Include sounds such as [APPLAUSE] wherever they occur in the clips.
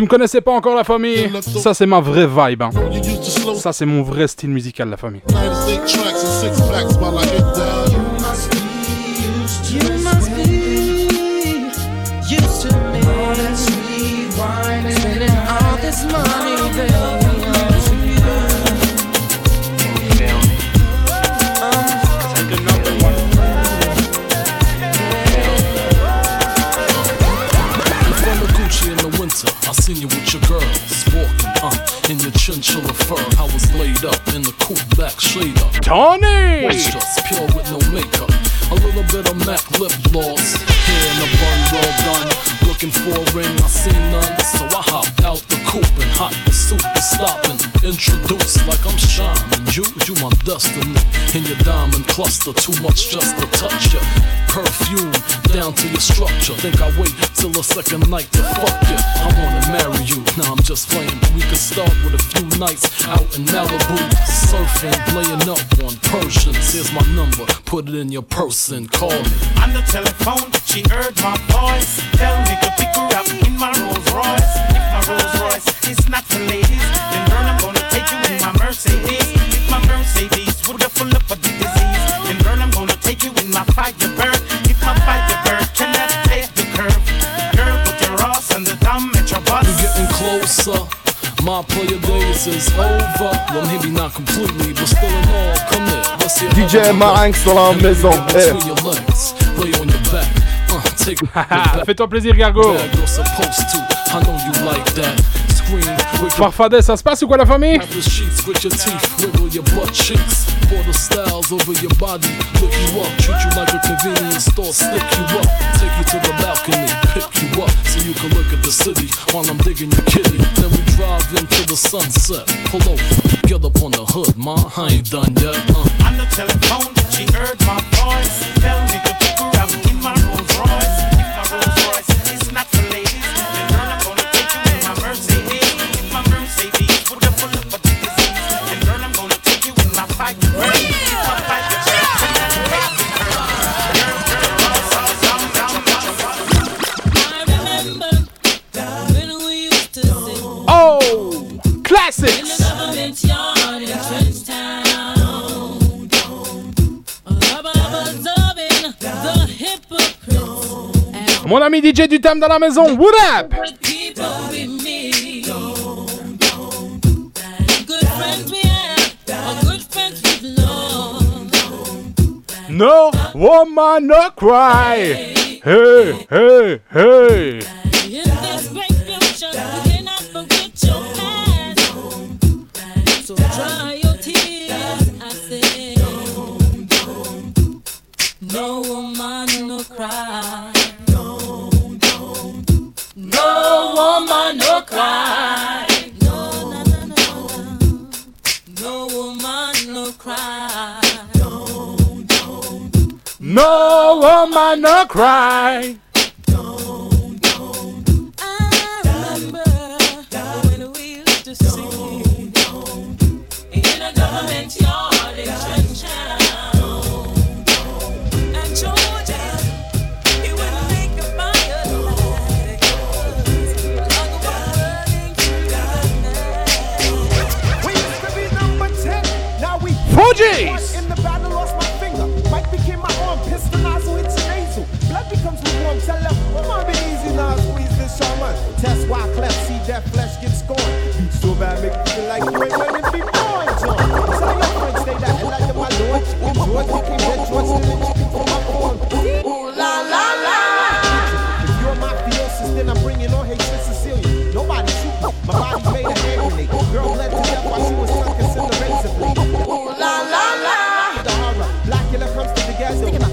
tu me connaissais pas encore la famille, ça c'est ma vraie vibe. Hein. Ça c'est mon vrai style musical la famille. Laid up in the cool black. Tony! Was just pure with no makeup. A little bit of MAC lip gloss. Hair in a bun, well done. Looking for a ring, I seen none. So I hopped out the coupe and hot the suit was stopping. Introduced like I'm shining. You, you my destiny. In your diamond cluster, too much just to touch you. Perfume down to your structure. Think I wait till the second night to fuck you. I wanna marry you. Now I'm just playing. We could start with a few nights out in Malibu, surfing, laying up on Persians. Here's my number. Put it in your purse and call me. On the telephone, she heard my voice. Tell me to pick her up in my Rolls Royce. If my Rolls Royce is not for ladies, then girl, I'm gonna take you in my Mercedes. If my Mercedes would have full up of the disease, then girl, I'm gonna take you in my Firebird. If my Firebird cannot take the curve, girl, put your ass on the dumb metro bus. We're getting closer. My player days is over. Well, maybe not completely, but still in all, come here. Let's see DJ Marinx dans la maison. Eh. Between your legs, lay on your back. Uh, take [LAUGHS] Fais-toi plaisir, Gargo. Yeah, you're supposed to. I know you like that. Scream with your Farfadet, ça se passe ou quoi la famille? Mon ami DJ du thème dans la maison, what up? No woman, no cry. Hey, hey, hey. No woman, no cry. Woman, no cry. No, no, no, no. No woman, no cry. No woman, no cry.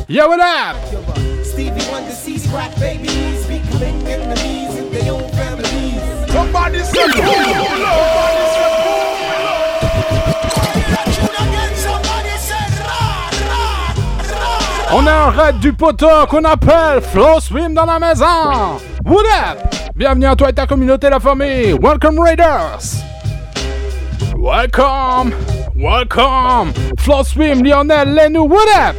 Yo, what up? Stevie Wonder sees crack babies becoming enemies in their own families. Somebody say, On a un raid du poteau qu'on appelle Flow Swim dans la maison. What up? Bienvenue à toi et ta communauté, la famille. Welcome Raiders. Welcome. Welcome. Flow Swim, Lionel, Lenou, what up?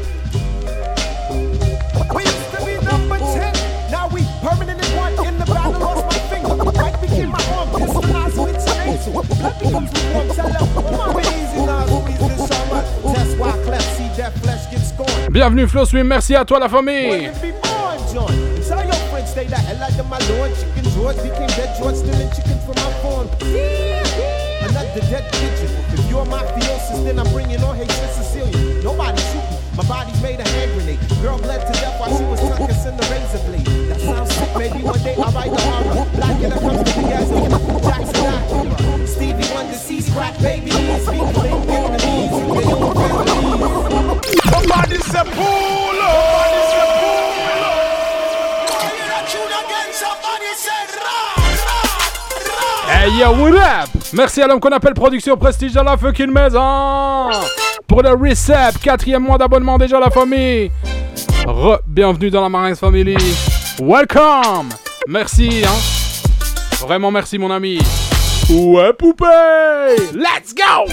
Bienvenue Flo Swim, merci à toi la famille. Another dead pigeon. If you're my theosis, then I'm bringing on hatred Sicilian. Nobody shooting. My body's made a hand grenade. Girl bled to death while she was tucking in the razor blade. That sounds sick. Maybe one day I'll write the horror. Black the comes yo, what up? Merci à l'homme qu'on appelle Production Prestige dans la fucking maison. Pour le Recep, quatrième mois d'abonnement déjà la famille. Re, bienvenue dans la Marines Family. Welcome. Merci, hein. Vraiment merci mon ami. Ouais poupée. Let's go.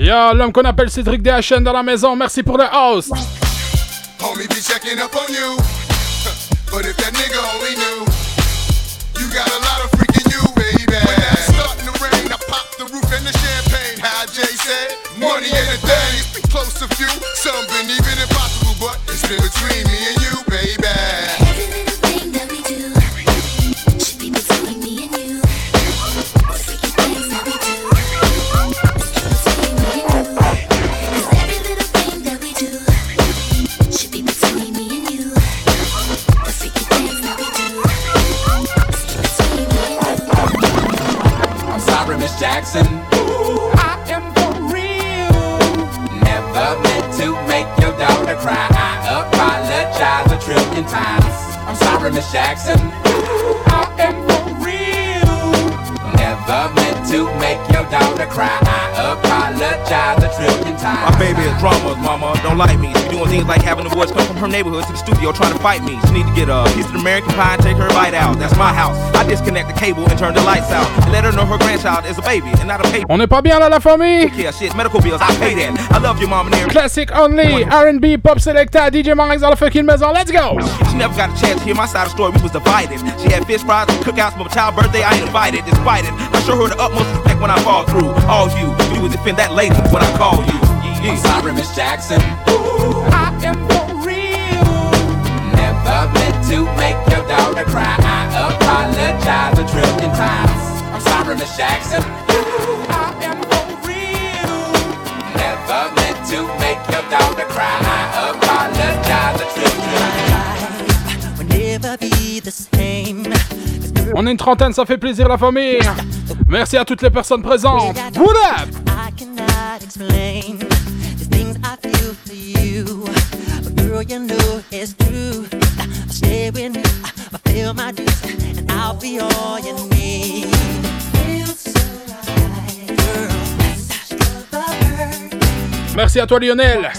Yo, l'homme qu'on appelle Cédric DHN dans la maison. Merci pour le house. Homie be checking up on you. [LAUGHS] But if that nigga only knew, you got a lot of freaking you, baby. When starting to rain, I pop the roof and the champagne. How Jay said, money ain't a thing. Close to few, some been even impossible, but it's been between me fight me. She need to get a piece of American pie and take her bite out. That's my house. I disconnect the cable and turn the lights out. And let her know her grandchild is a baby and not a paper. On n'est pas bien là la famille? Yeah, shit, medical bills, I pay that. I love your mom and everything. Classic only, R&B, pop selecta, DJ Marex dans la fucking maison. Let's go. She never got a chance to hear my side of the story. We was divided. She had fish fries and cookouts for my child birthday. I ain't invited. Despite it, I show her the utmost respect when I fall through. All you, you would defend that lady when I call you. Yeah, I'm sorry, Miss Jackson. I am to make your daughter cry. I apologize a trillion times. I'm sorry, Miss Jackson. I am for real. Never meant to make your daughter cry. I apologize a trillion times. never be the same. On est une trentaine, ça fait plaisir la famille. Merci à toutes les personnes présentes. What up? Merci à toi Lionel.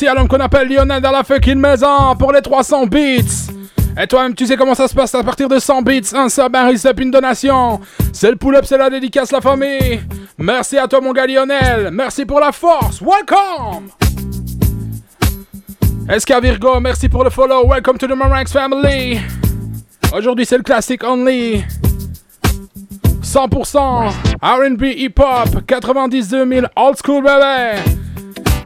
merci l'homme qu'on appelle Lionel dans la fucking maison pour les 300 bits. Et toi-même, tu sais comment ça se passe à partir de 100 bits, un sub, un recep, une donation. C'est le pull-up, c'est la dédicace, la famille. Merci à toi, mon gars Lionel. Merci pour la force. Welcome! SK merci pour le follow. Welcome to the Maranx family. Aujourd'hui, c'est le classique only. 100% RB hip-hop, 92 000 old school baby.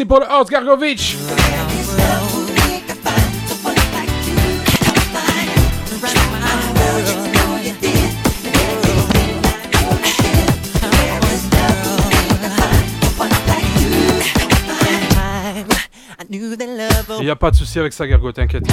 Merci pour le Horst Il n'y a pas de souci avec ça, Gargo, t'inquiète.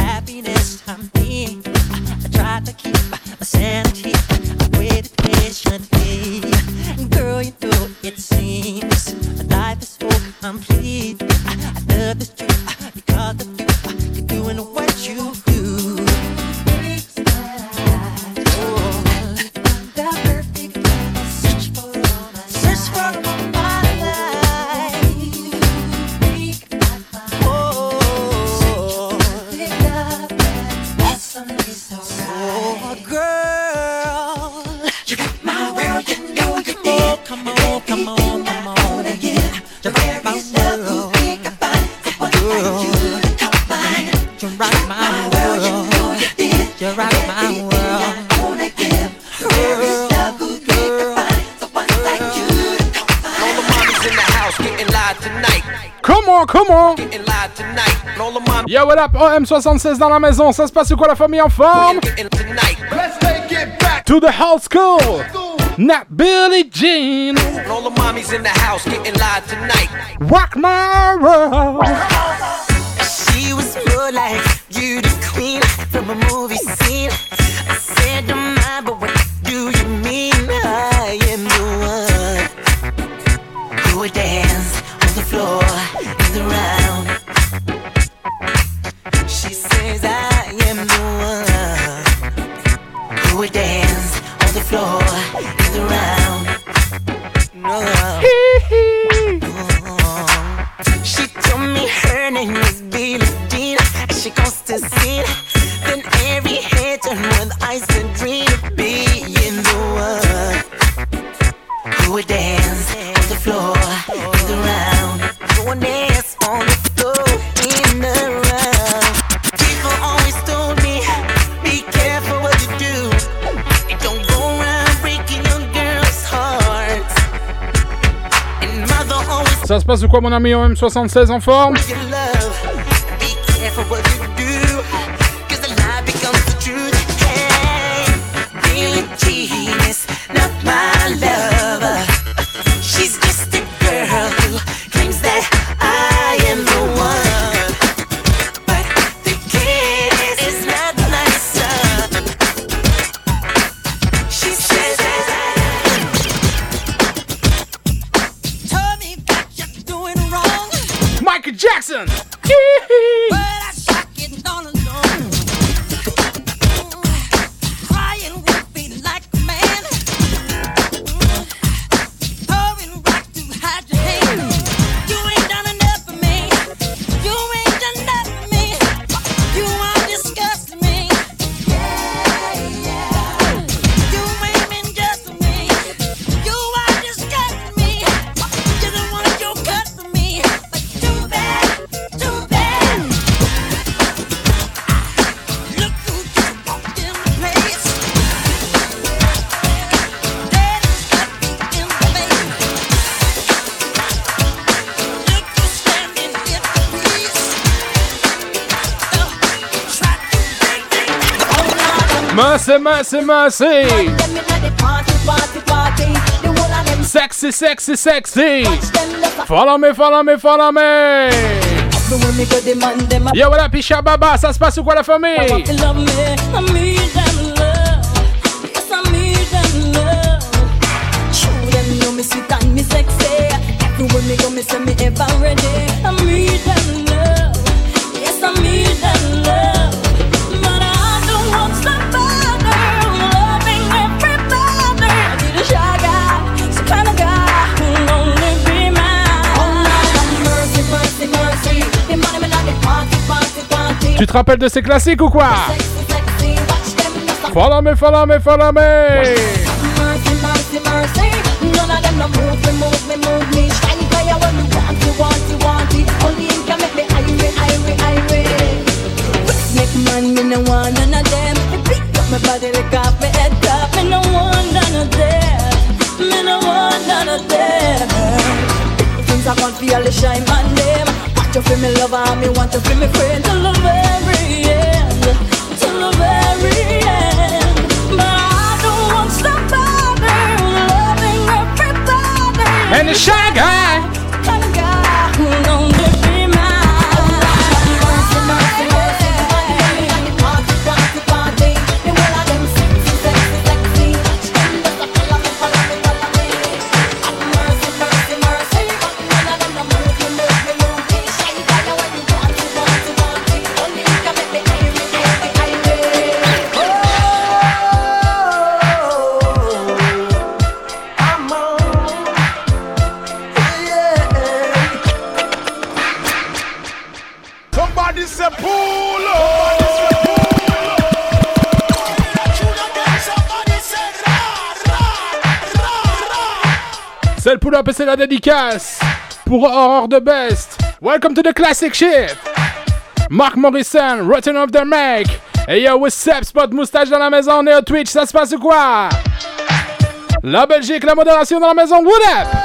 complete. I, I love this truth. Yo, what up? OM76 dans la maison. Ça se passe quoi la famille en forme? To the old school. Not Billy Jean. all the mommies in the house getting live tonight. Rock my world. She was pure like beautiful. passe de quoi, mon ami? OM76 en forme? mercy, mercy. Sexy, sexy, sexy. Follow me, follow me, follow me. Yo, what up, Isha Baba? Ça se passe ou quoi la famille? Me go, me say me ever ready. I love. Yes, I love. Tu te rappelles de ces classiques ou quoi Follow me, follow me, follow me. You feel me lover, me want you feel me friend till the very end, till the very end. But I don't want somebody loving everybody. And the shy guy. Kind of guy who'll only Et c'est la dédicace pour Horror de Best. Welcome to the classic shit. Mark Morrison, Rotten of the Make. Et yo, what's up, Spot Moustache dans la maison, Néo Twitch, ça se passe quoi? La Belgique, la modération dans la maison, what up?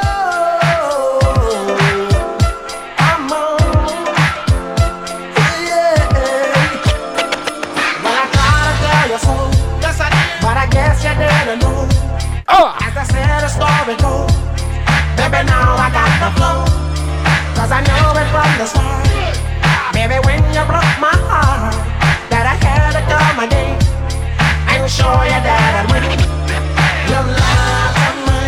From the start. Baby, when you broke my heart, that I had to come again and show you that I win. You love to me.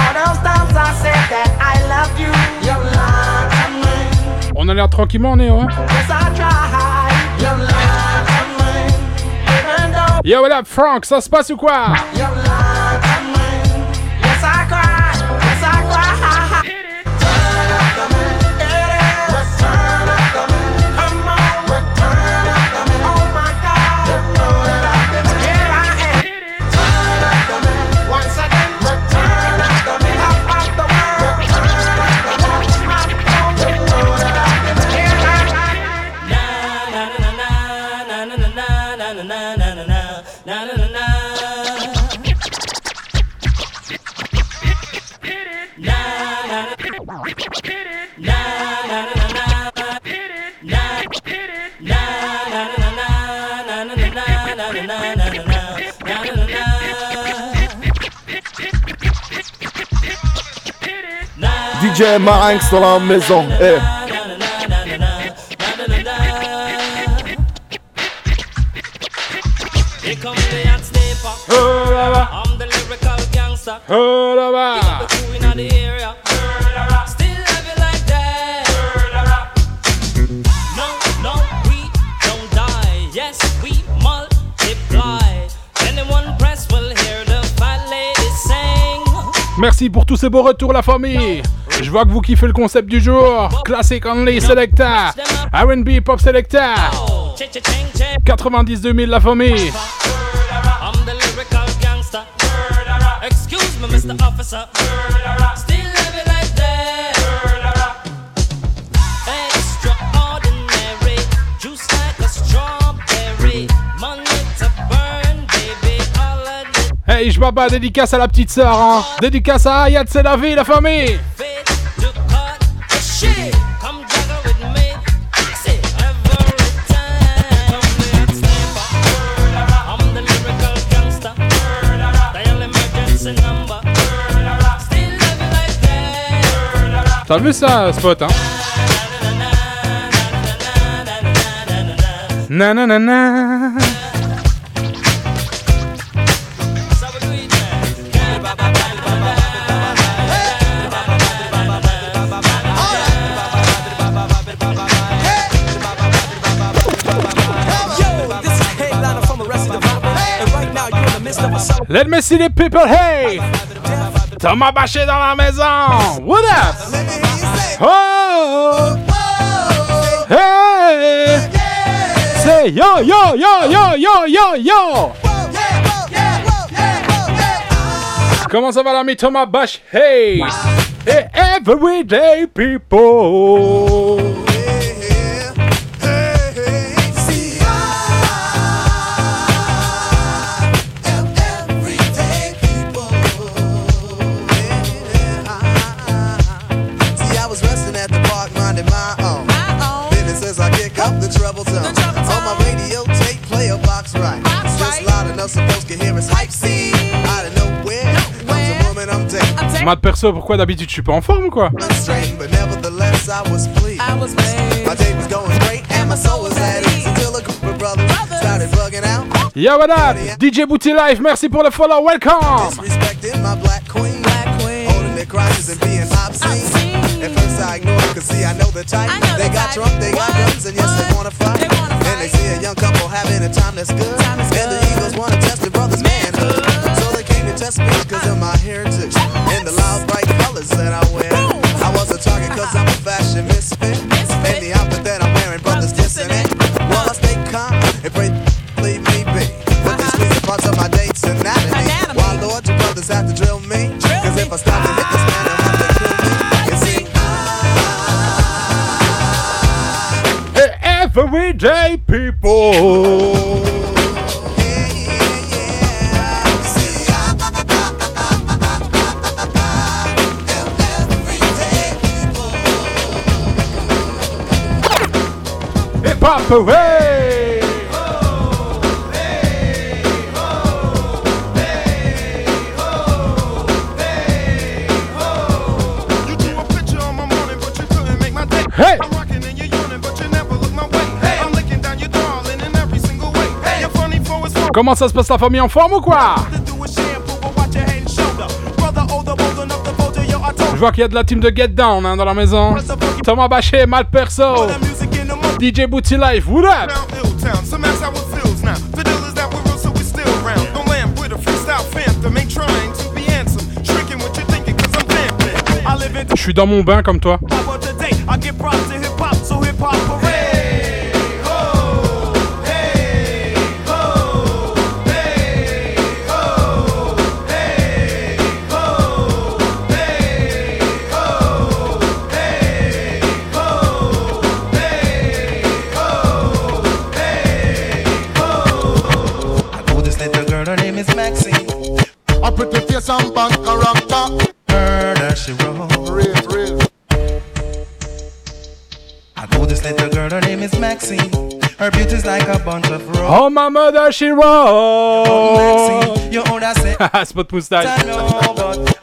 All those times I said that I loved you. You love to me. On a l'air tranquillement, Néo. Hein? Yes, I tried. You love to me. Even though Yo, what up, Frank, ça se passe ou quoi? love DJ Marinx dans la maison. Here come the hot sniper. I'm the lyrical gangster. Là-bas. The crew in the area. Still love you like that. No, no, we don't die. Yes, we multiply. Anyone press will hear the fat lady sing. Merci pour tous ces beaux retours, la famille. Je vois que vous kiffez le concept du jour. Classic Only Selecta. R&B Pop Selecta. 90 2000, la famille. Excuse me, Mr. Officer. Still you like that. Extraordinary. Juice like a strawberry. Money to burn, baby. All of the Hey, je baba, dédicace à la petite sœur, hein. Dédicace à Ayat, c'est la vie, la famille. In the midst of a celebration. Let me see the people, hey! Thomas Bachet dans la maison! What up? Oh! Hey! Say yo, yo, yo, yo, yo, yo, yo! Comment ça va l'ami Thomas Bash? Hey! Hey, everyday people! Format perso, pourquoi d'habitude je suis pas en forme quoi? Yo what up? DJ Booty Life, merci pour le follow, welcome! At first I cause see I know the type They got drunk, they got guns, and yes they wanna fight. And they see a young couple having a time that's good, time So they came to test me cause of my heritage. And the loud, bright colors that I wear. I was a target cause I'm a fashion misfit. And the outfit that I'm wearing, brothers dissing it. Well, I stay calm and pray, leave me be. But they squeeze the parts of my date's anatomy. Why, Lord, you brothers have to drill me? Cause if I stop to hit this man, they'll have to kill me. You see, Hey, everyday people! Away! Hey! I'm rocking and you're yawning, but you never look my way. I'm licking down your darling in every single way. You're funny for it's Comment ça se passe la famille en forme ou quoi? Je vois qu'il y a de la team de Get Down hein, dans la maison. Thomas Bachet, Mal Perso. DJ Booty Life, what up? Town. Some ask how it feels now. The deal is that we're real, so we still round. Don't land with a freestyle phantom. Ain't trying to be handsome. Shrinking what you're thinking, cause I'm vamping. I live in Je suis dans mon bain comme toi. Pretty face and bad character. Murder, she wrote. Real, real. I know this little girl, her name is Maxine. Her beauty's like a bunch of roses. Oh my mother, she wrote. Maxine, you own a set. Spot moustache. I know, but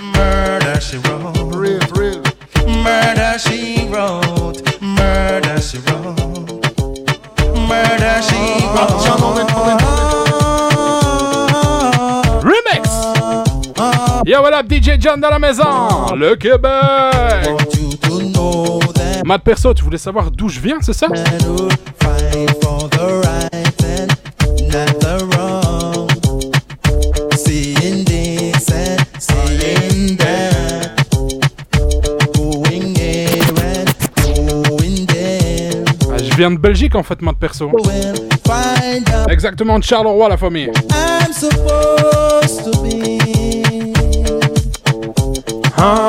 Yeah, voilà, DJ John dans la maison? Le Québec. Matt Perso, tu voulais savoir d'où je viens, c'est ça? Ah, je viens de Belgique en fait, moi de perso. Exactement de Charleroi la famille. I'm supposed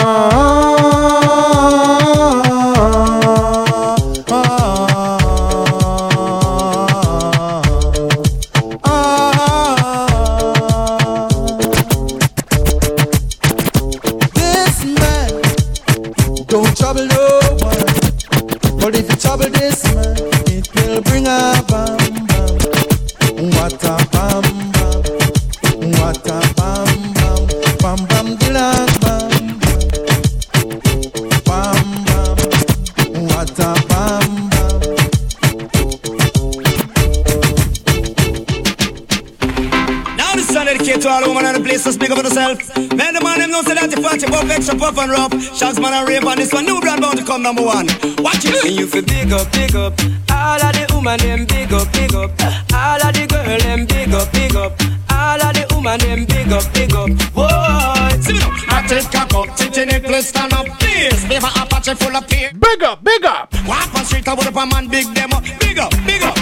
know say that you fat, you buff, extra puff and rough. Shots man and rape on this one, new blood bound to come number one. Watch it. And you feel big up, big up. All of the woman them big up, big up. All of the girl them big up, big up. All of the woman them big up, big up. Whoa, see me now. Active cock up, titty nipple stand up. Please, be my Apache full of peer. Big up, big up. Walk on street, I would up a man, big them up. Big up, big up.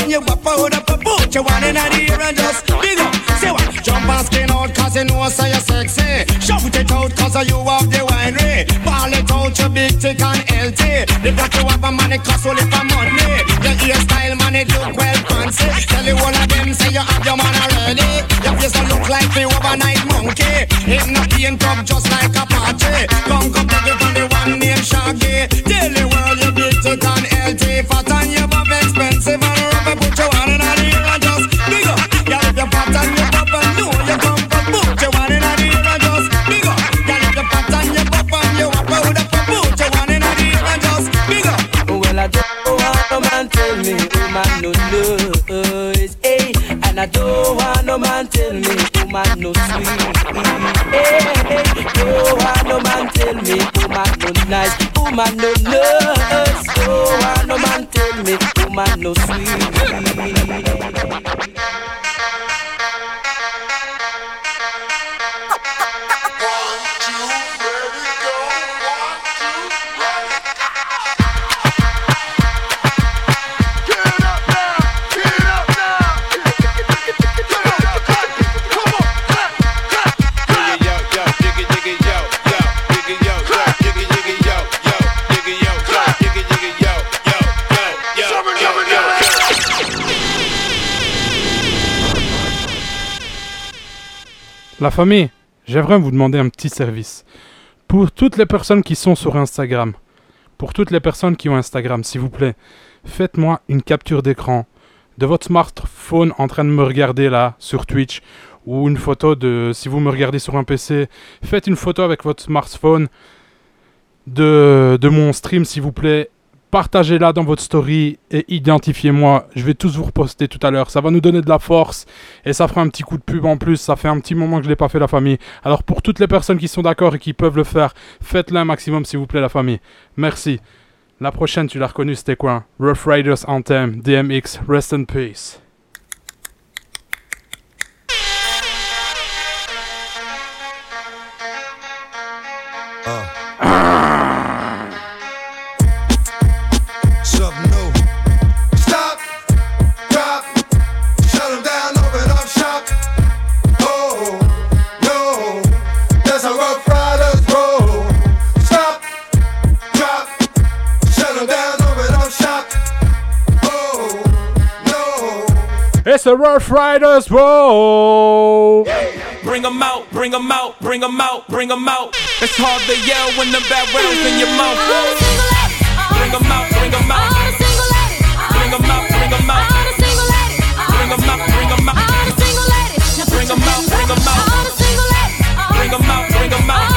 And your buff out up, put you on and on here and just big up. Say what? Jump and skin out cause you know say you're sexy. Shout it out cause you have the winery. Ball it out you big thick and healthy. The got you have a money cost only for money. Your hairstyle man it look well fancy. Tell you one of them say you have your man already. Your face a look like the overnight monkey. It not paint up just like a party. Come come take it from the one named Shaggy. Tell the world don't want no man tell me woman no sweet, hey, hey. Don't want no man tell me woman no nice, woman no nurse. Don't want no man tell me woman no sweet. La famille, j'aimerais vous demander un petit service. Pour toutes les personnes qui sont sur Instagram, pour toutes les personnes qui ont Instagram, s'il vous plaît, faites-moi une capture d'écran de votre smartphone en train de me regarder là sur Twitch ou une photo de si vous me regardez sur un PC, faites une photo avec votre smartphone de, de mon stream s'il vous plaît. Partagez-la dans votre story et identifiez-moi. Je vais tous vous reposter tout à l'heure. Ça va nous donner de la force et ça fera un petit coup de pub en plus. Ça fait un petit moment que je l'ai pas fait la famille. Alors pour toutes les personnes qui sont d'accord et qui peuvent le faire, faites-le un maximum s'il vous plaît la famille. Merci. La prochaine, tu l'as reconnu, c'était quoi? Rough Riders Anthem, DMX, Rest in Peace. Something It's a Ruff Ryders Roll! Bring 'em out, bring 'em out, bring 'em out, bring 'em out. It's hard to yell when the barrel's in your mouth. Bring 'em out, bring 'em out. Bring 'em out, bring 'em out. Bring 'em out, bring 'em out. Bring 'em out, bring 'em out. Bring 'em out, bring 'em out.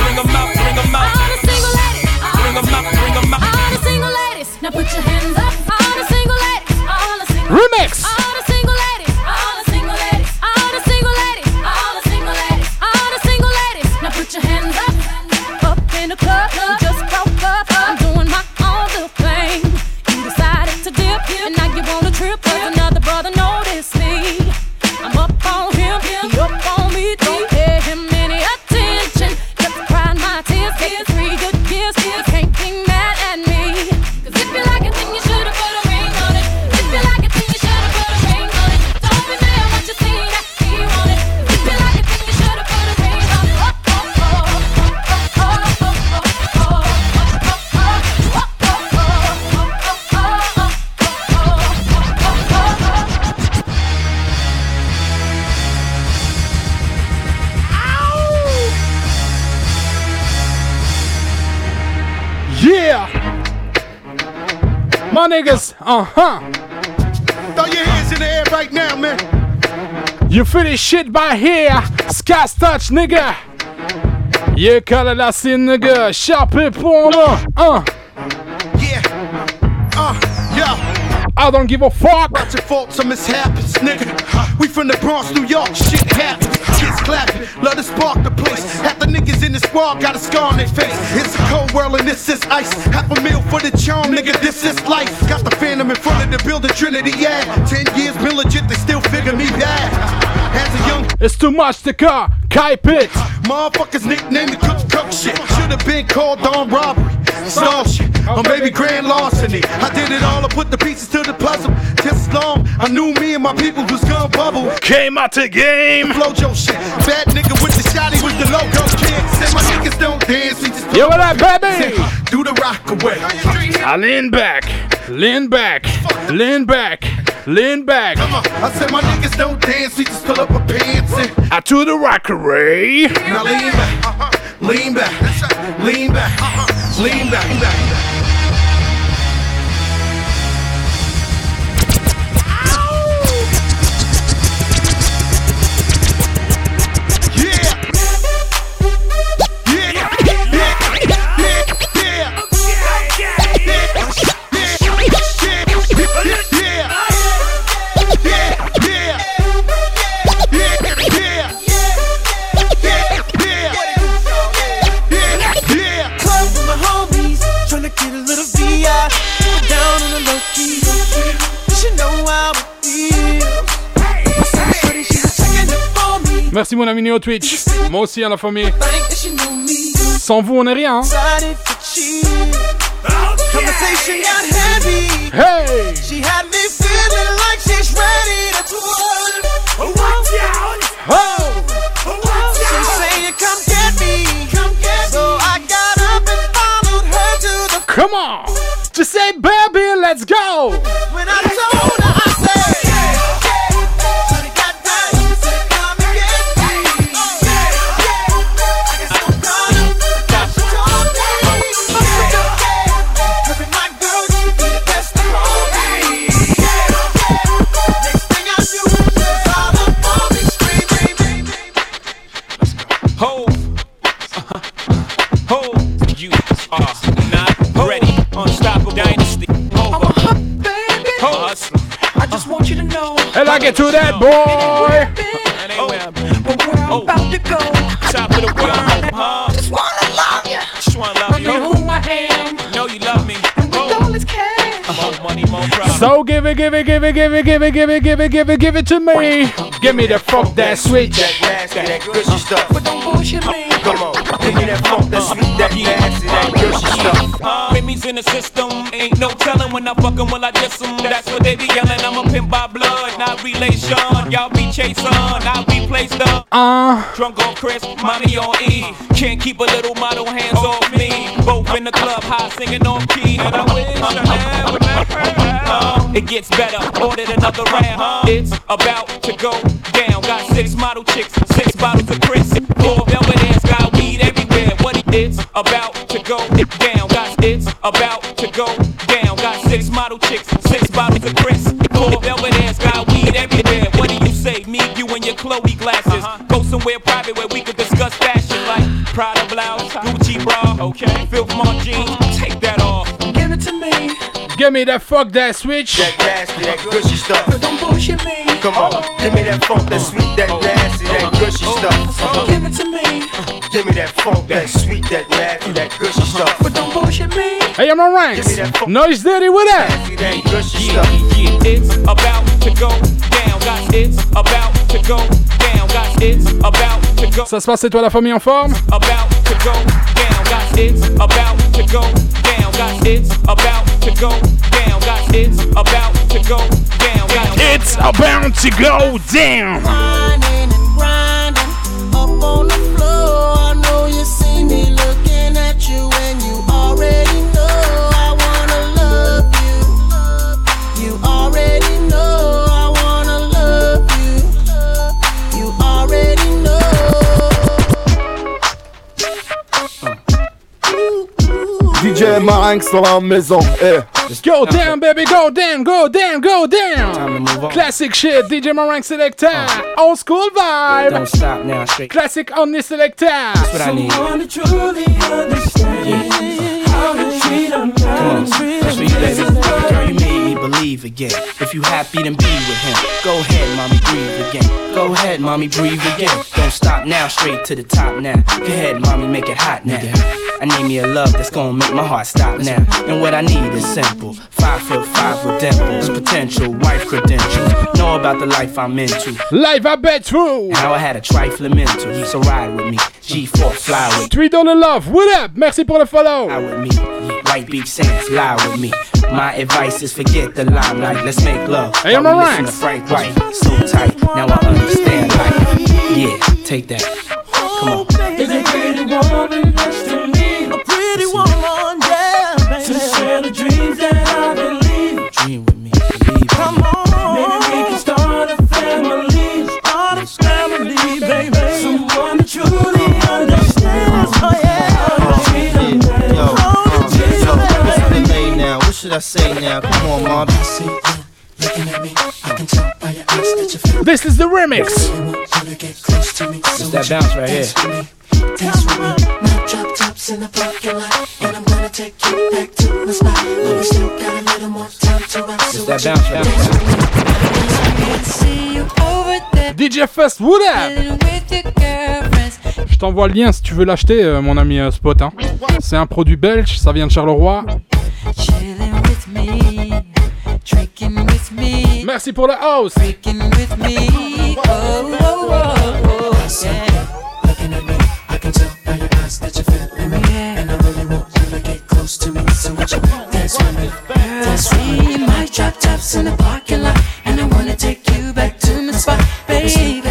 Bring 'em out, bring 'em out. Bring 'em out, bring 'em out. Now put your hands up, niggas, uh huh. Throw your hands in the air, right now, man. You finish shit by here. Scott's touch, nigga. Yeah, call la scene, nigga. Pour là. Hein. Yeah. Uh, yeah. I don't give a fuck. Watch your faults or mishaps, nigga. We from the Bronx, New York, shit happens. Kids clapping, love to spark the place. Half the niggas in the squad got a scar on their face. It's a cold world and this is ice. Half a meal for the charm, nigga, this is life. Got the phantom in front of the building, Trinity, yeah. Ten years been legit, they still figure me bad. As a young It's too much to car. Kype it. Motherfuckers nicknamed the cook cook shit. Should've been called on robbery. Stall shit. On baby grand larceny. I did it all, I put the pieces to the puzzle. Just as long I knew me and my people was gonna bubble. Came out the game. Flojo shit. Bad nigga with the shotty with the logo kid. Said my niggas don't dance, we just Yo, what up, baby? Do the rock away. I lean back. Lean back. Lean back. Lean back. I said my niggas don't dance, we just pull up our pants and I do the rock array. now uh-huh. lean back, lean back, uh-huh. lean back, lean back. Club Merci mon ami Neo Twitch, moi aussi à la famille. Sans vous on est rien. Hein? Know. And I get to that, boy! Oh, about to go. Top of the world, huh? Just wanna love ya. Just wanna love you. who I am. Know you love me. With all this cash. More money, more problems. So give it, give it, give it, give it, give it, give it, give it, give it, give it to me. Give me the fuck that switch. that nasty, that gushy stuff. But don't bullshit me. Come on, give me that funk, that sweet, that nasty, that in the system, ain't no telling when I fuck 'em, will I diss 'em. That's what they be yelling. I'm a pimp by blood, not relation. Y'all be chasing, I be placed up. Uh, Drunk on Chris, mommy on E. Can't keep a little model hands off me. Both in the club, high singing on key. And I wish I had uh, It gets better, ordered another round. It's about to go down. Got six model chicks, six bottles of Chris. Four velvet ass, got weed everywhere. What it's about to go down. Got it's about to go down. Got six model chicks, six bottles of Chris. Four velvet ass, got weed everywhere. What do you say? Me, you, and your Chloe glasses. Uh-huh. Go somewhere private where we could discuss fashion like Prada blouse, Gucci bra, okay, Filth Mart jeans. Take that off. Give it to me. give me that fuck that switch. That nasty, that gushy stuff. But don't bullshit me. Come on, give me that funk, that sweet, that oh. nasty, that gushy oh. stuff. Give it to me. Give me that funk, that sweet, that nasty, that gushy uh-huh. stuff. But don't bullshit me. Hey, I'm on ranks. Noise Daddy, what up? That gushy Yeah, stuff. yeah, it's about to go down. Got it's about to go down. Got it's about to go. Ça se passe, c'est toi la famille en forme? about to go down. Got it's about to go down. Got it's about to go down. Got it's about to go down. Got It's about to go down. DJ DJ Marinx dans la maison. Eh. Go down, baby, go down, go down, go down. Classic shit, DJ Marang Selector. Old school vibe. Don't stop now, straight. Classic on the selector. That's what I need. Someone to truly understand how to treat a man. Come on, that's for you, baby. Girl, you made me believe again. If you happy, then be with him. Go ahead, mommy, breathe again. Go ahead, mommy, breathe again. Don't stop now, straight to the top now. Go ahead, mommy, make it hot now. I need me a love that's gonna make my heart stop now. And what I need is simple. Five foot five with dimples, potential wife credentials. Know about the life I'm into. Life I bet true. And how I had a trifling mental. So ride with me. G4 fly with Tweet on the love. What up? Merci pour le follow. Fly with me. White Beach Saints, lie with me. My advice is forget the limelight. Let's make love. Hey, I'm While we a listen Ranks. to Frank White. So tight. Now I understand life. Yeah, take that. Come on. Is a pretty woman next to me? A pretty woman, yeah, baby. To share the dreams that I believe. This is the remix. DJ First, what up? Je t'envoie le lien si tu veux l'acheter, euh, mon ami euh, Spot. Hein. C'est un produit belge, ça vient de Charleroi. Merci pour le house. drop tops in the parking lot, and I wanna take you back to my spot, baby.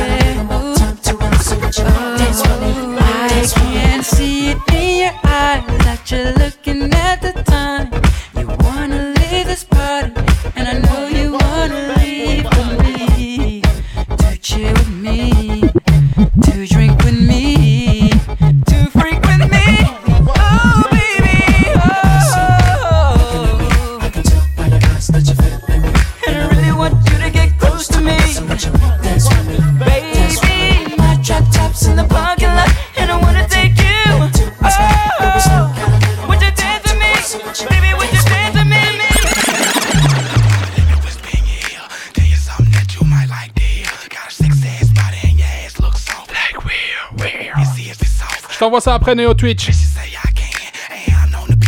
T'envoie ça après Neo Twitch.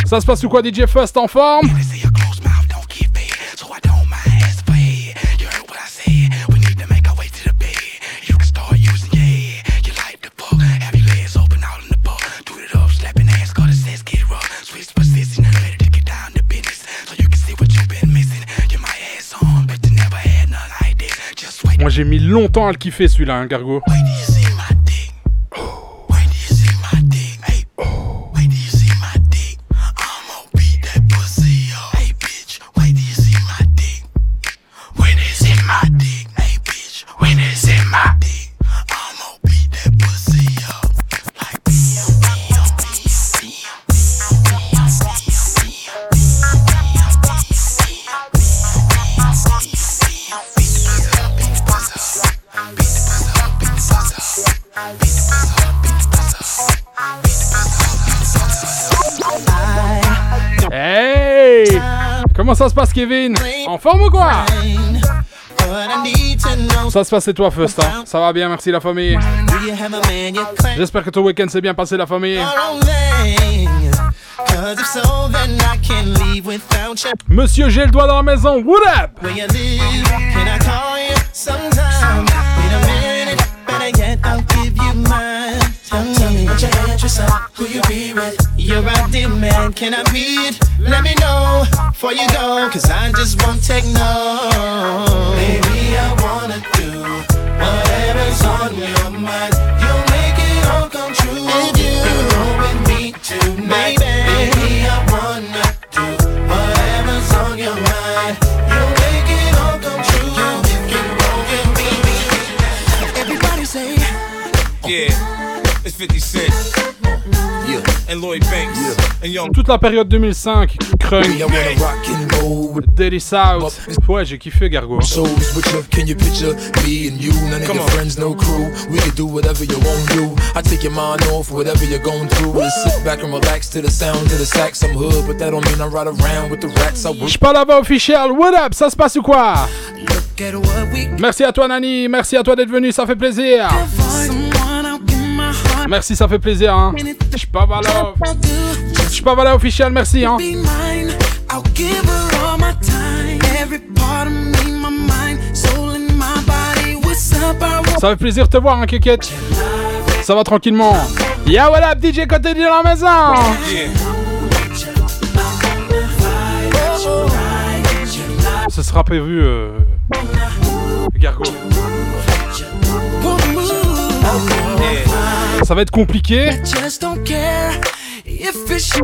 Ça se passe ou quoi DJ Fest en forme? Moi j'ai mis longtemps à le kiffer celui-là, hein, Gargo. En forme ou quoi Ça se passe et toi, Fest. hein ça va bien, merci la famille. J'espère que ton week-end s'est bien passé, la famille. Monsieur, j'ai le doigt dans la maison. What up? A. You're there, man, can I be? Let me know before you go, cause I just won't take no. Baby, I wanna do whatever's on your mind. You'll make it all come true. And you roll with me tonight, Lloyd Banks. Toute la période 2005, Crunk, Daily South. Ouais, j'ai kiffé Gargo. Can you picture? Me and you, none of your friends, no crew. We can do whatever you want to. I take your mind off whatever you're going through. Just sit back and relax to the sound of the sax. I'm hood, but that don't mean I ride around with the rats. I work J'palava officiel, what up, ça se passe ou quoi? Merci à toi Nani, merci à toi d'être venu, ça fait plaisir. Merci, ça fait plaisir. Hein. pas Shpavala official, merci. Hein. Ça fait plaisir de te voir, hein, Keket. Ça va tranquillement. Ya voilà, DJ côté de la maison? Ce sera prévu, euh... Gargo. Ça va être compliqué.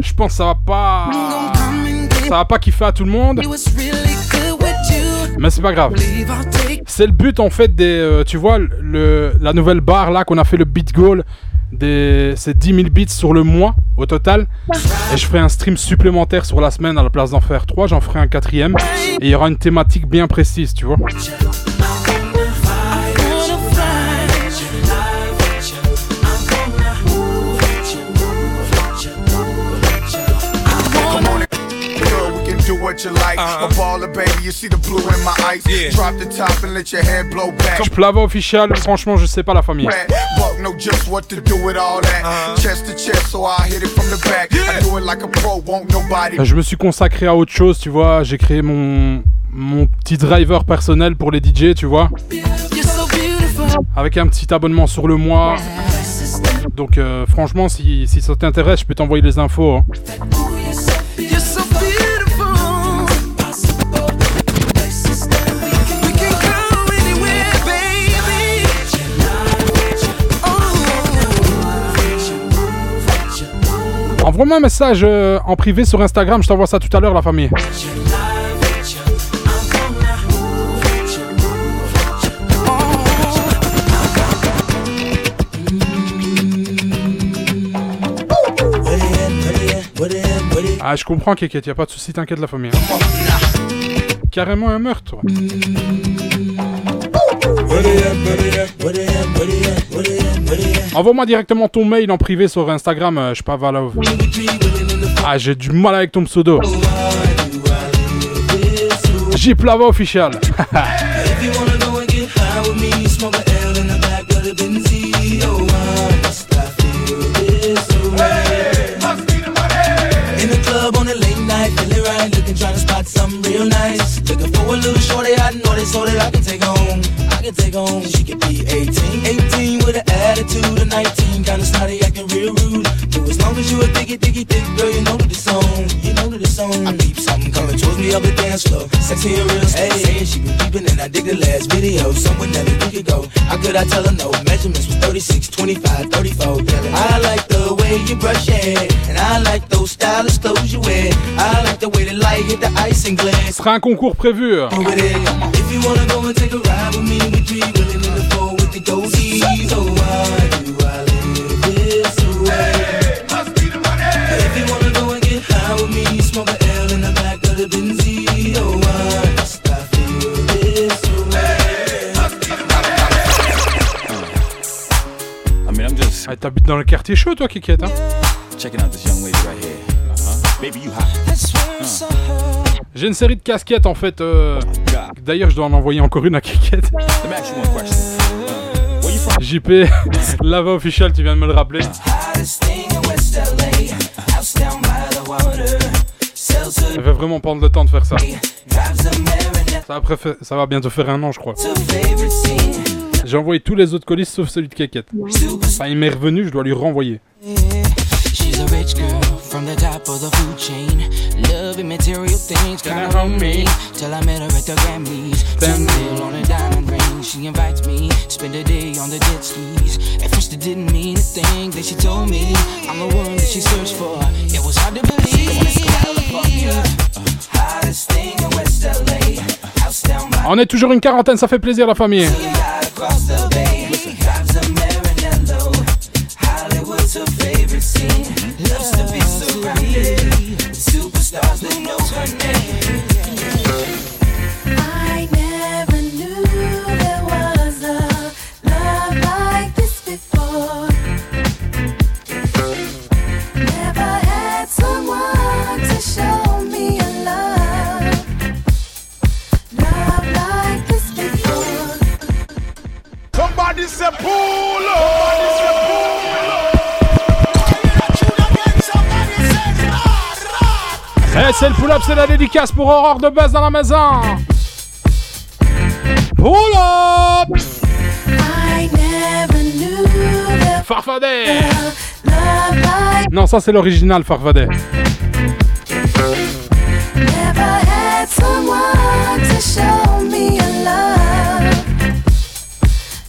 Je pense que ça va pas. Ça va pas kiffer à tout le monde. Mais c'est pas grave. C'est le but en fait des. euh, tu vois, le, la nouvelle barre là qu'on a fait le beat goal. Des, c'est 10 000 bits sur le mois au total. Et je ferai un stream supplémentaire sur la semaine à la place d'en faire 3. J'en ferai un quatrième. Et il y aura une thématique bien précise, tu vois. Back. I do it like a pro, won't nobody. Je me suis consacré à autre chose, tu vois. J'ai créé mon, mon petit driver personnel pour les DJ, tu vois. Avec un petit abonnement sur le mois. Donc, euh, franchement, si, si ça t'intéresse, je peux t'envoyer les infos. hein. Envoie-moi un message euh, en privé sur Instagram, je t'envoie ça tout à l'heure, la famille. Ah, je comprends, Kékette, y a pas de soucis, t'inquiète, la famille. hein. Carrément un meurtre. Envoie-moi directement ton mail en privé sur Instagram, euh, je pas Valov. Ah, j'ai du mal avec ton pseudo. J official. [LAUGHS] Looking for a little shorty, I know they so that I can take home. Take. She could be 18, 18 with an attitude of 19, kinda snotty, acting real rude. But as long as you a diggy, diggy, thick girl, you know that it's on. Coming towards the dance floor. Sexy and real stuff. Saying she been peeping and I dig the last video. Someone that we could go. How could I tell her no? Measurements was 36, 25, 34. I like the way you brush your hair. And I like those stylish clothes you wear. I like the way the light hit the ice and glare. Ce sera un concours prévu. If you wanna go and take a ride with me, we three willing in the four with the goldies. Oh, I Ah, t'habites dans le quartier chaud, toi, Kikette hein J'ai une série de casquettes en fait. Euh... D'ailleurs, je dois en envoyer encore une à Kikette. JP, [LAUGHS] Lava Official, tu viens de me le rappeler. Elle va vraiment prendre le temps de faire ça. Ça va, ça va bientôt faire un an, je crois. J'ai envoyé tous les autres colis sauf celui de Kékette. Enfin, il m'est revenu, je dois lui renvoyer. She's a rich girl from the top of the food chain. Loving material things, kinda on me? Till I met her at the Grammys. Ten mil on a diamond ring. She invites me to spend a day on the jet skis. At first it didn't mean a thing. Then she told me I'm the one that she searched for. It was hard to believe. California, hottest thing in West LA. House down by On est toujours une quarantaine, ça fait plaisir, la famille. across the bay. Times a Marinello, Hollywood's her favorite scene. Loves to be surrounded, superstars that know her name. Somebody say Eh, c'est le pull-up, c'est la dédicace pour Aurore de Buzz dans la maison. Pull-up Farfadet Non, ça c'est l'original Farfadet. never had someone to show me a love.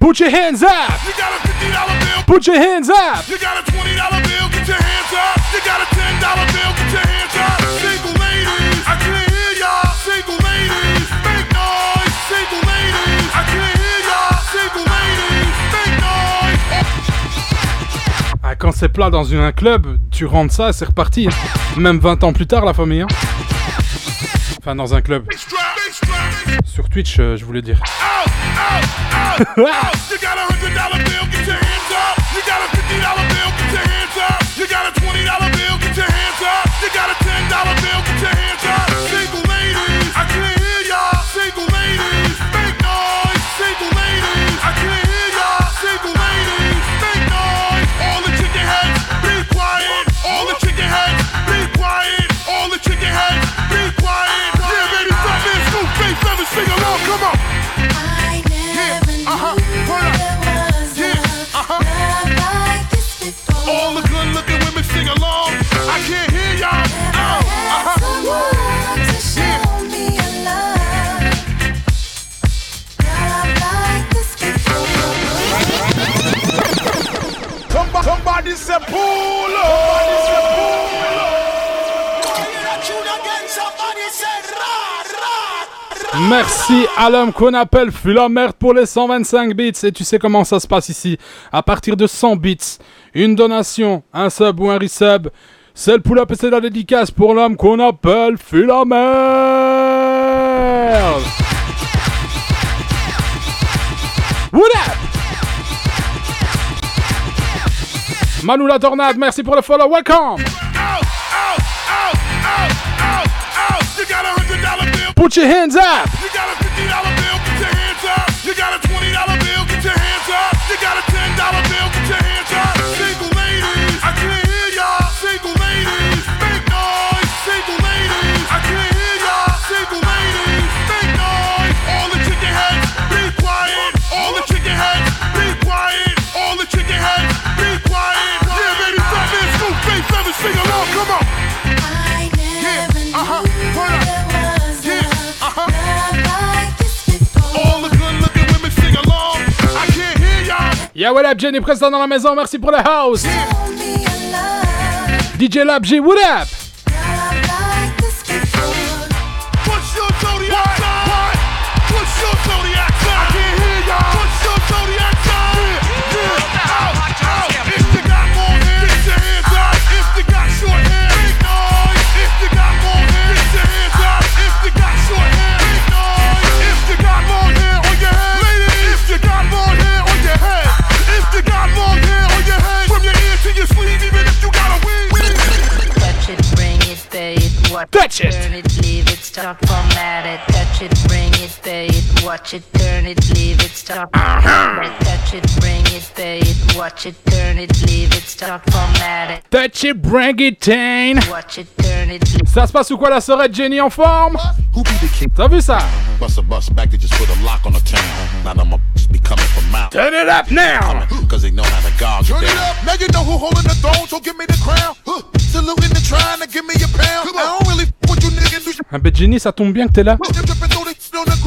Put your hands up You got a fifty dollar bill. Put your hands up You got a twenty dollar bill. Get your hands up. You got a ten dollar bill. Get your hands up. Single ladies, I can't hear y'all. Single ladies, make noise. Single ladies, I can't hear y'all. Single ladies, make noise. Ah, Quand c'est plat dans un club, tu rentres ça, c'est reparti. hein. Même 20 ans plus tard, la famille. hein. Enfin, dans un club. Sur Twitch, euh, je voulais dire. You got a hundred dollar bill. Get your hands up. You got a fifty dollar bill. Get your hands up. You got a twenty dollar bill. Get your hands up. You got a ten dollar bill. Merci à l'homme qu'on appelle Fulamert pour les 125 bits. Et tu sais comment ça se passe ici. À partir de 100 bits, une donation, un sub ou un resub. C'est le pull-up c'est la dédicace pour l'homme qu'on appelle Fulamert. What up? Manu la tornade, merci pour le follow, welcome! Hundred dollar bill. Put your hands up! You got a fifty dollar bill. Get your hands up. You got a twenty dollar bill. Get your hands up. You got a ten dollar bill. Yeah, what up, Jenny Preston dans la maison, merci pour le house! DJ Lab G, what up? Touch it. turn it, leave it, stop, format it. Touch it, bring it, pay it, watch it, turn it, leave it, stop, format it. Uh-huh. Touch it, bring it, pay it, watch it, turn it, leave it, stop, format it. Touch it, bring it, tain. Watch it, turn it, leave Ça se passe ou quoi la sœurette Jenny en forme? T'as vu ça? Uh-huh. Bust a bus back to just put a lock on the town. Uh-huh. Now them a be coming from out. Turn it up now! Cause they know how to gouge Turn it it up, now you know who holding the throne, so give me the crown. Huh. Saluting and trying to give me a pound. I don't really f- what Un bête génie, ça tombe bien que t'es là.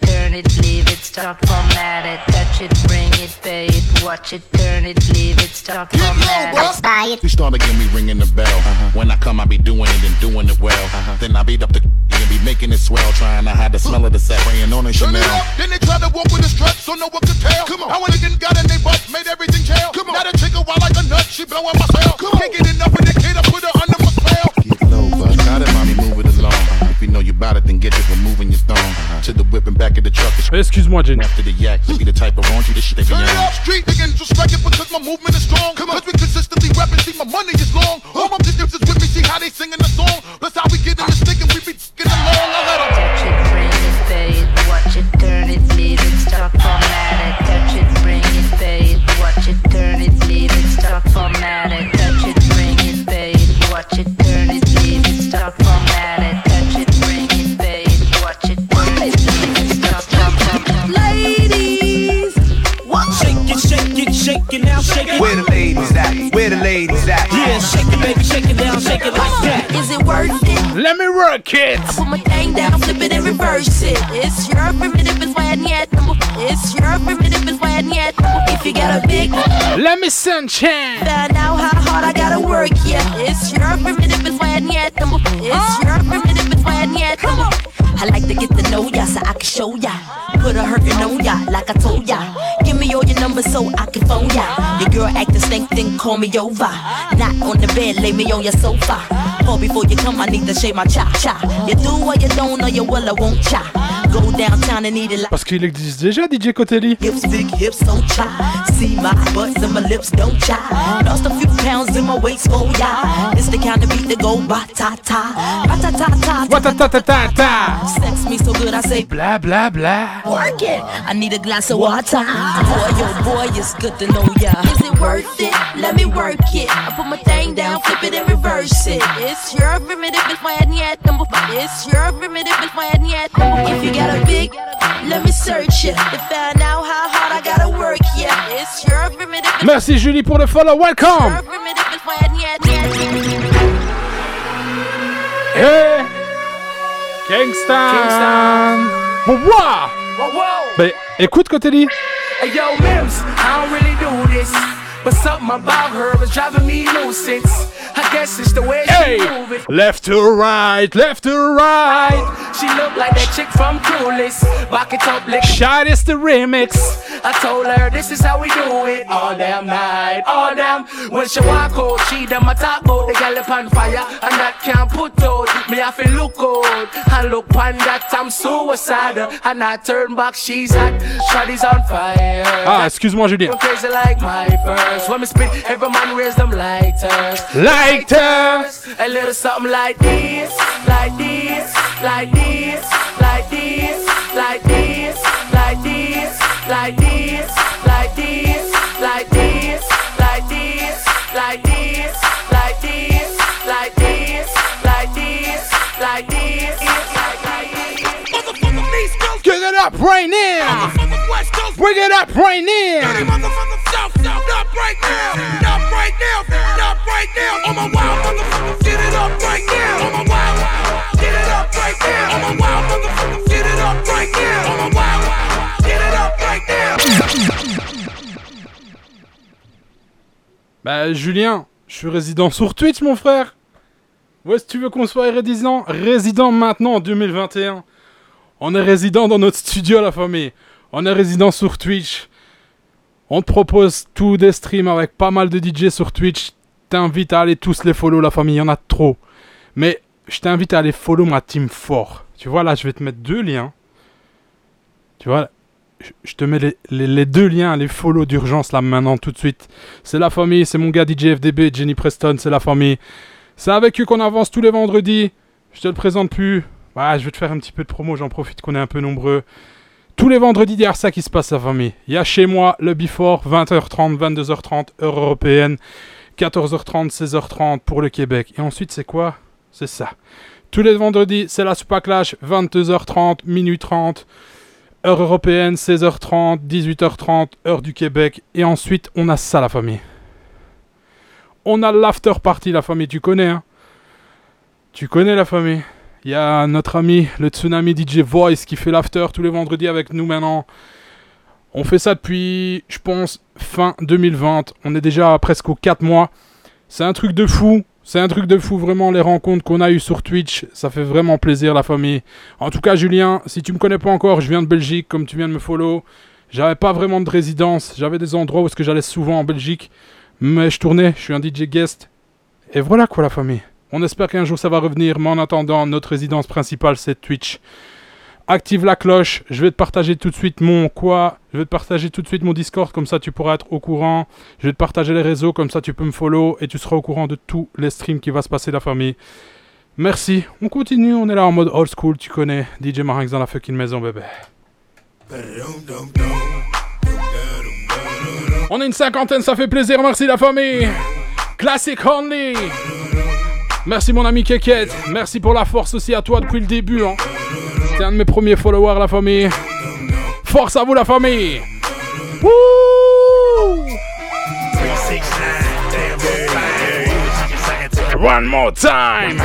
it, leave it, start format it, touch it, bring it, pay watch it, turn it, leave it, start format it, touch it, bring it, pay it, watch it, turn it, leave it, start format it. Buy it. You started getting me ringing the bell. Uh-huh. When I come, I be doing it and doing it well. Uh-huh. Then I beat up the and be making it swell, trying to hide the smell of the set, praying on a Turn it Chanel. up, then they try to walk with a strut so no one could tell. Come on. How a nigga got in they butt, made everything jail. Come on. Now the chick a wild like a nut, she blowing my cell. Come on. Can't get enough of the kid, I put her under my spell. Get got it, mommy, move it along. If you know you bout it, then get it, removing your thong. To the whip and back of the truck. Excuse-moi, Jenny. After the yak, to be the type of raunchy this shit they be Turn it on. up, street niggas respect it because my movement is strong. Come on. Cause we consistently rapping, see my money is long. All my bitches is with me, see how they singing the song. Plus how we get in the stick and we be getting along. I let 'em- Touch it, bring it, pay watch it, turn it, leave it, start format it, shake it now, shake it. Where the ladies at? Where the ladies at? Yeah, shake it, baby, shake it down, shake it like that. Is it worth it? Let me work it. I put my thing down, flip it and reverse it. It's your primitive, it's why I need It's your primitive, it's why I need If you got a big, Let me sunshine. find out how hard I gotta work, yeah. It's your primitive, it's why I need It's your primitive, it's why I need I like to get to know ya so I can show ya. Put a hurtin' on ya like I told ya. Give me all your numbers so I can phone ya. Your girl acting stink, then call me over. Not on the bed, lay me on your sofa. Or before you come, I need to shave my cha cha. You do or you don't, or you will, I won't cha. Parce qu'il existe déjà DJ Cotelli. Work it. I need a glass of water. Boy, boy, it's good to know ya. Is it worth it? Let me work it. I put my thing down, flip it and reverse it. It's your primitive, my head and number. It's your primitive, my head and number. Got a big, let me search it. To find out how hard I gotta work, yeah. It's your primitive, it's Merci Julie pour le follow. Welcome. Hey. Kingston. Kingston. Wow. Whoa, whoa. Ben, écoute Cotelli. Hey, yo, Mims, I don't really do this. But something about her is driving me nuisance. I guess it's the way Hey. she move it. Left to right, left to right. She look like that chick from Clueless. Back it up, lick. Shot is the remix. I told her this is how we do it all damn night, all damn. When she walk out, she done my top out, the gal on fire, and that can't put out. Me have to look out, and look on that I'm suicidal, and I turn back, she's hot, shawty's on fire. Ah, excuse-moi Julien. Go crazy like my first. When me spit, every man wears them lighters. Lighters. A little something like this, like this, like this, like this, like this, like this, like this, like this, like this, like this, like this, wild. Get it up right now. Bah Julien, je suis résident sur Twitch mon frère. Où est-ce que tu veux qu'on soit résident Résident maintenant en 2021. On est résident dans notre studio la famille. On est résident sur Twitch. On te propose tout des streams avec pas mal de DJ sur Twitch. T'invite à aller tous les follow la famille, il y en a trop. Mais je t'invite à aller follow ma team fort. Tu vois là, je vais te mettre deux liens. Tu vois, je- te mets les, les- les deux liens, les follow d'urgence là maintenant tout de suite. C'est la famille, c'est mon gars DJ FDB, Jenny Preston, c'est la famille. C'est avec eux qu'on avance tous les vendredis. Je te le présente plus. Ouais, je vais te faire un petit peu de promo, j'en profite qu'on est un peu nombreux. Tous les vendredis, a ça qui se passe, la famille. Il y a chez moi le Before, 20h30, 22h30, heure européenne. 14h30, 16h30 pour le Québec. Et ensuite, c'est quoi? C'est ça. Tous les vendredis, c'est la Super Clash, 22h30, minuit 30. Heure européenne, 16h30, 18h30, heure du Québec. Et ensuite, on a ça, la famille. on a l'after party, la famille, tu connais, hein? Tu connais la famille. Il y a notre ami, le Tsunami DJ Voice, qui fait l'after tous les vendredis avec nous maintenant. On fait ça depuis, je pense, fin 2020. On est déjà presque aux 4 mois. C'est un truc de fou. C'est un truc de fou, vraiment, les rencontres qu'on a eues sur Twitch. Ça fait vraiment plaisir, la famille. En tout cas, Julien, si tu me connais pas encore, je viens de Belgique, comme tu viens de me follow. J'avais pas vraiment de résidence. J'avais des endroits où est-ce j'allais souvent en Belgique. Mais je tournais, je suis un DJ guest. Et voilà quoi, la famille. On espère qu'un jour ça va revenir. Mais en attendant, notre résidence principale, c'est Twitch. Active la cloche. Je vais te partager tout de suite mon quoi. Je vais te partager tout de suite mon Discord. Comme ça, tu pourras être au courant. Je vais te partager les réseaux. Comme ça, tu peux me follow. Et tu seras au courant de tous les streams qui va se passer, la famille. Merci. On continue. On est là en mode old school. Tu connais. DJ Marinx dans la fucking maison, bébé. On est une cinquantaine, ça fait plaisir, merci la famille. Classic only. Merci mon ami Keket. Merci pour la force aussi à toi depuis le début. Hein. T'es un de mes premiers followers, la famille. Force à vous, la famille. Wouh! One more time.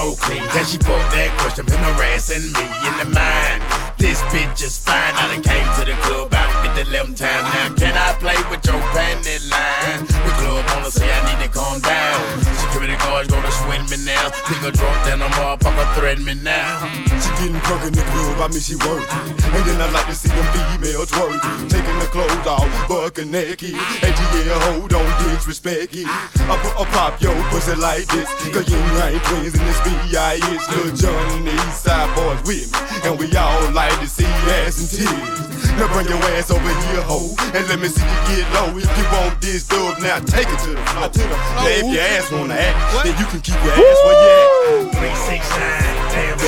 So clean. Then she put that question, been harassing me in the mind. This bitch is fine. I done came to the club about 50 11 times. Now can I play with your panty line? The club wanna say I need to calm down. Security guards gonna swing me now. Nigga drunk, then a motherfucker threaten me now. She getting crunk in the club, I mean she working. And then I like to see them females twerking. Taking the clothes off, bucking naked. And yeah, hold on, disrespect it. I put a pop your pussy like this. Cause you ain't twins in this B.I.S. Lil Jon and the East Side boys with me. And we all like to see ass and titties. Now bring your ass over here, ho. And let me see you get low. If you want this dub, now take it to the floor. To the floor. Now if your ass wanna act, then you can keep your ass where you at. 369, damn,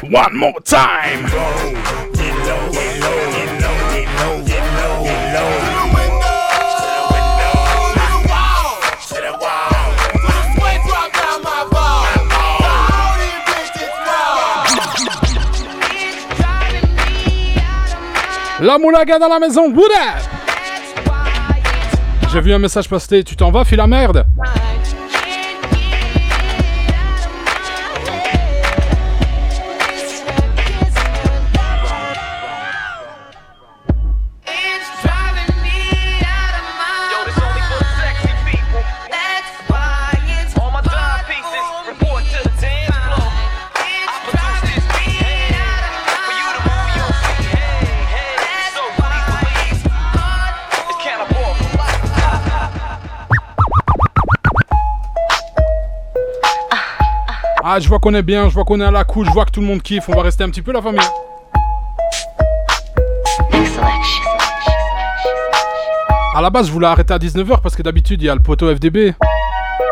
damn, One more time. Low, get low, La moulaga dans la maison, up? J'ai vu un message passer, tu t'en vas, file la merde. Je vois qu'on est bien, je vois qu'on est à la cool, je vois que tout le monde kiffe. On va rester un petit peu, la famille. À la base, je voulais arrêter à 19h parce que d'habitude, il y a le poteau FDB.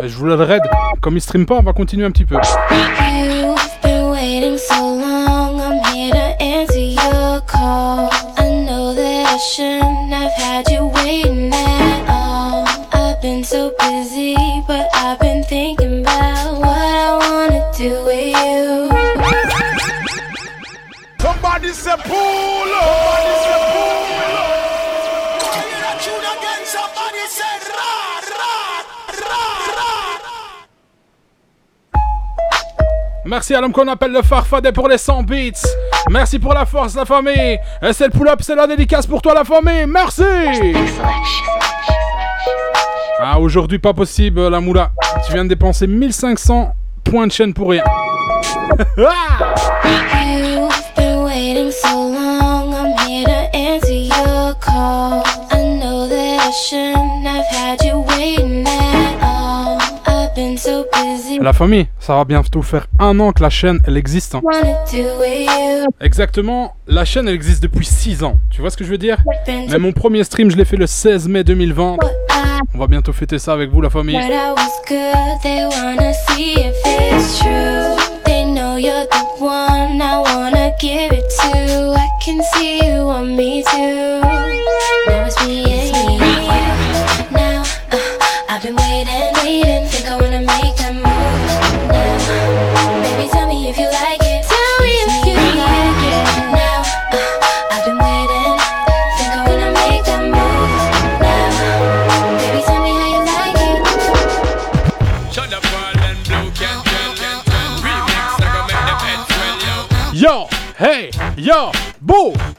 Et je voulais le raid. Comme il stream pas, on va continuer un petit peu. Ra ra. Merci à l'homme qu'on appelle le Farfadet pour les 100 beats. Merci pour la force, la famille. Et c'est le pull-up, c'est la dédicace pour toi, la famille. Merci. Ah, aujourd'hui, pas possible, la moula. Tu viens de dépenser 1500 points de chaîne pour rien. [LAUGHS] La famille, ça va bientôt faire un an que la chaîne, elle existe. hein. Exactement, la chaîne, elle existe depuis 6 ans. Tu vois ce que je veux dire? Mais mon premier stream, je l'ai fait le 16 mai 2020. On va bientôt fêter ça avec vous, la famille. you're the one I wanna give it to. I can see you want me too. Now it's me and you. Now uh, I've been waiting, waiting.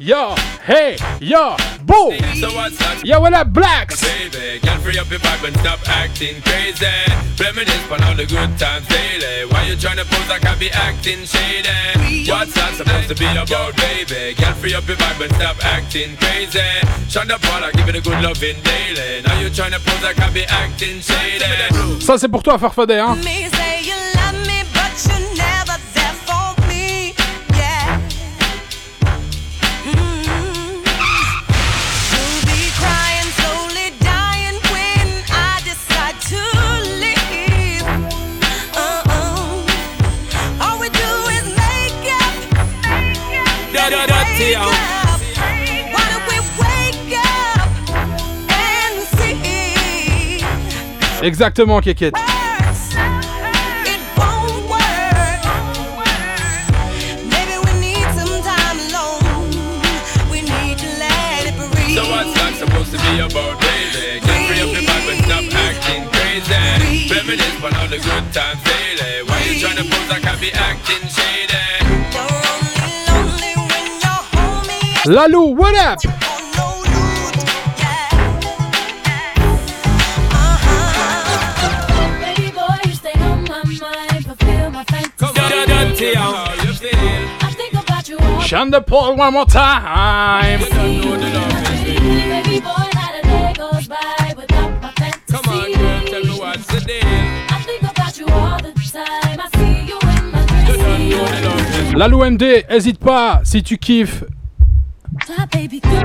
Yo, hey, yo, boo. So what's that? Yeah, what up, blacks? Baby, girl, free up your vibe and stop acting crazy. Reminisce on all the good times daily. Why you tryna pose like I be acting shady? What's that supposed to be about, baby? Girl, free up your vibe and stop acting crazy. Shonda Paula, give it a good loving daily. Now you tryna pose like I be acting shady. Ça, c'est pour toi, Farfadet, hein. Me say you love me, but you're never acting crazy. Reminisce on all the good times daily. Why you tryna pose like I be acting shady? Lalou, what up? empty out. Shun the one more time. La MD, hésite pas si tu kiffes.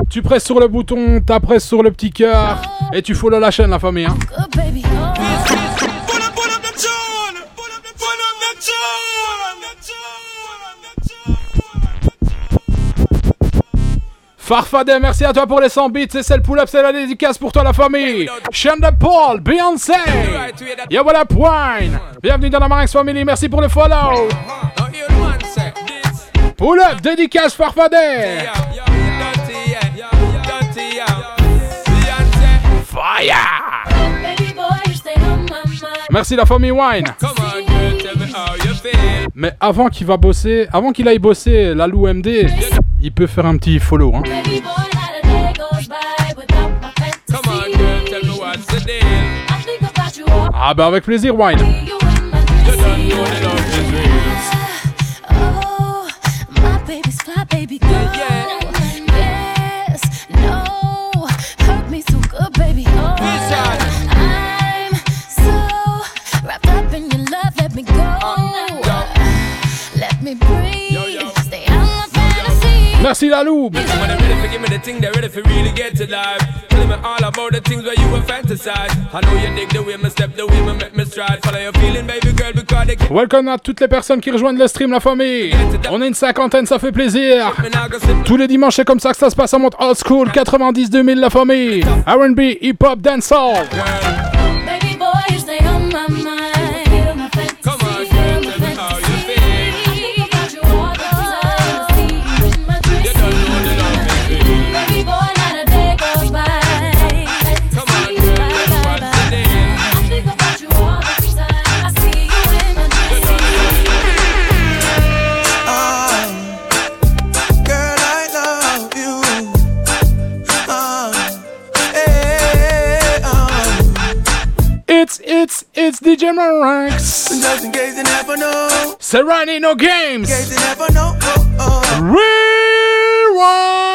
Tu presses sur le bouton, t'appresses sur le petit cœur et tu follow la chaîne la famille. Hein. Farfadet, merci à toi pour les 100 bits, c'est celle pull-up, c'est la dédicace pour toi la famille. Shonda Paul, Beyoncé, what up wine? Bienvenue dans la Marinx Family, merci pour le follow. Pull-up, dédicace Farfadet. Fire. Merci la famille Wine. Mais avant qu'il va bosser, avant qu'il aille bosser la Lou MD, il peut faire un petit follow. Hein. Ah bah avec plaisir, Wine. Me breathe. Stay out my fantasy. Merci Lalou. When they're ready for give me the thing, they're ready for really get to life. Tell me all about the things where you were fantasize. I know you dig the way me step, the way me make me stride. Follow your feeling, baby girl, because they Welcome à toutes les personnes qui rejoignent le stream, la famille. On est une cinquantaine, ça fait plaisir. Tous les dimanches, c'est comme ça que ça se passe en mode old school 90-2000, la famille. RB, hip-hop, dancehall. Baby it's, DJ Maranx. just in case you never know. Serani No In case Games. you never know. Oh, oh. Rewind.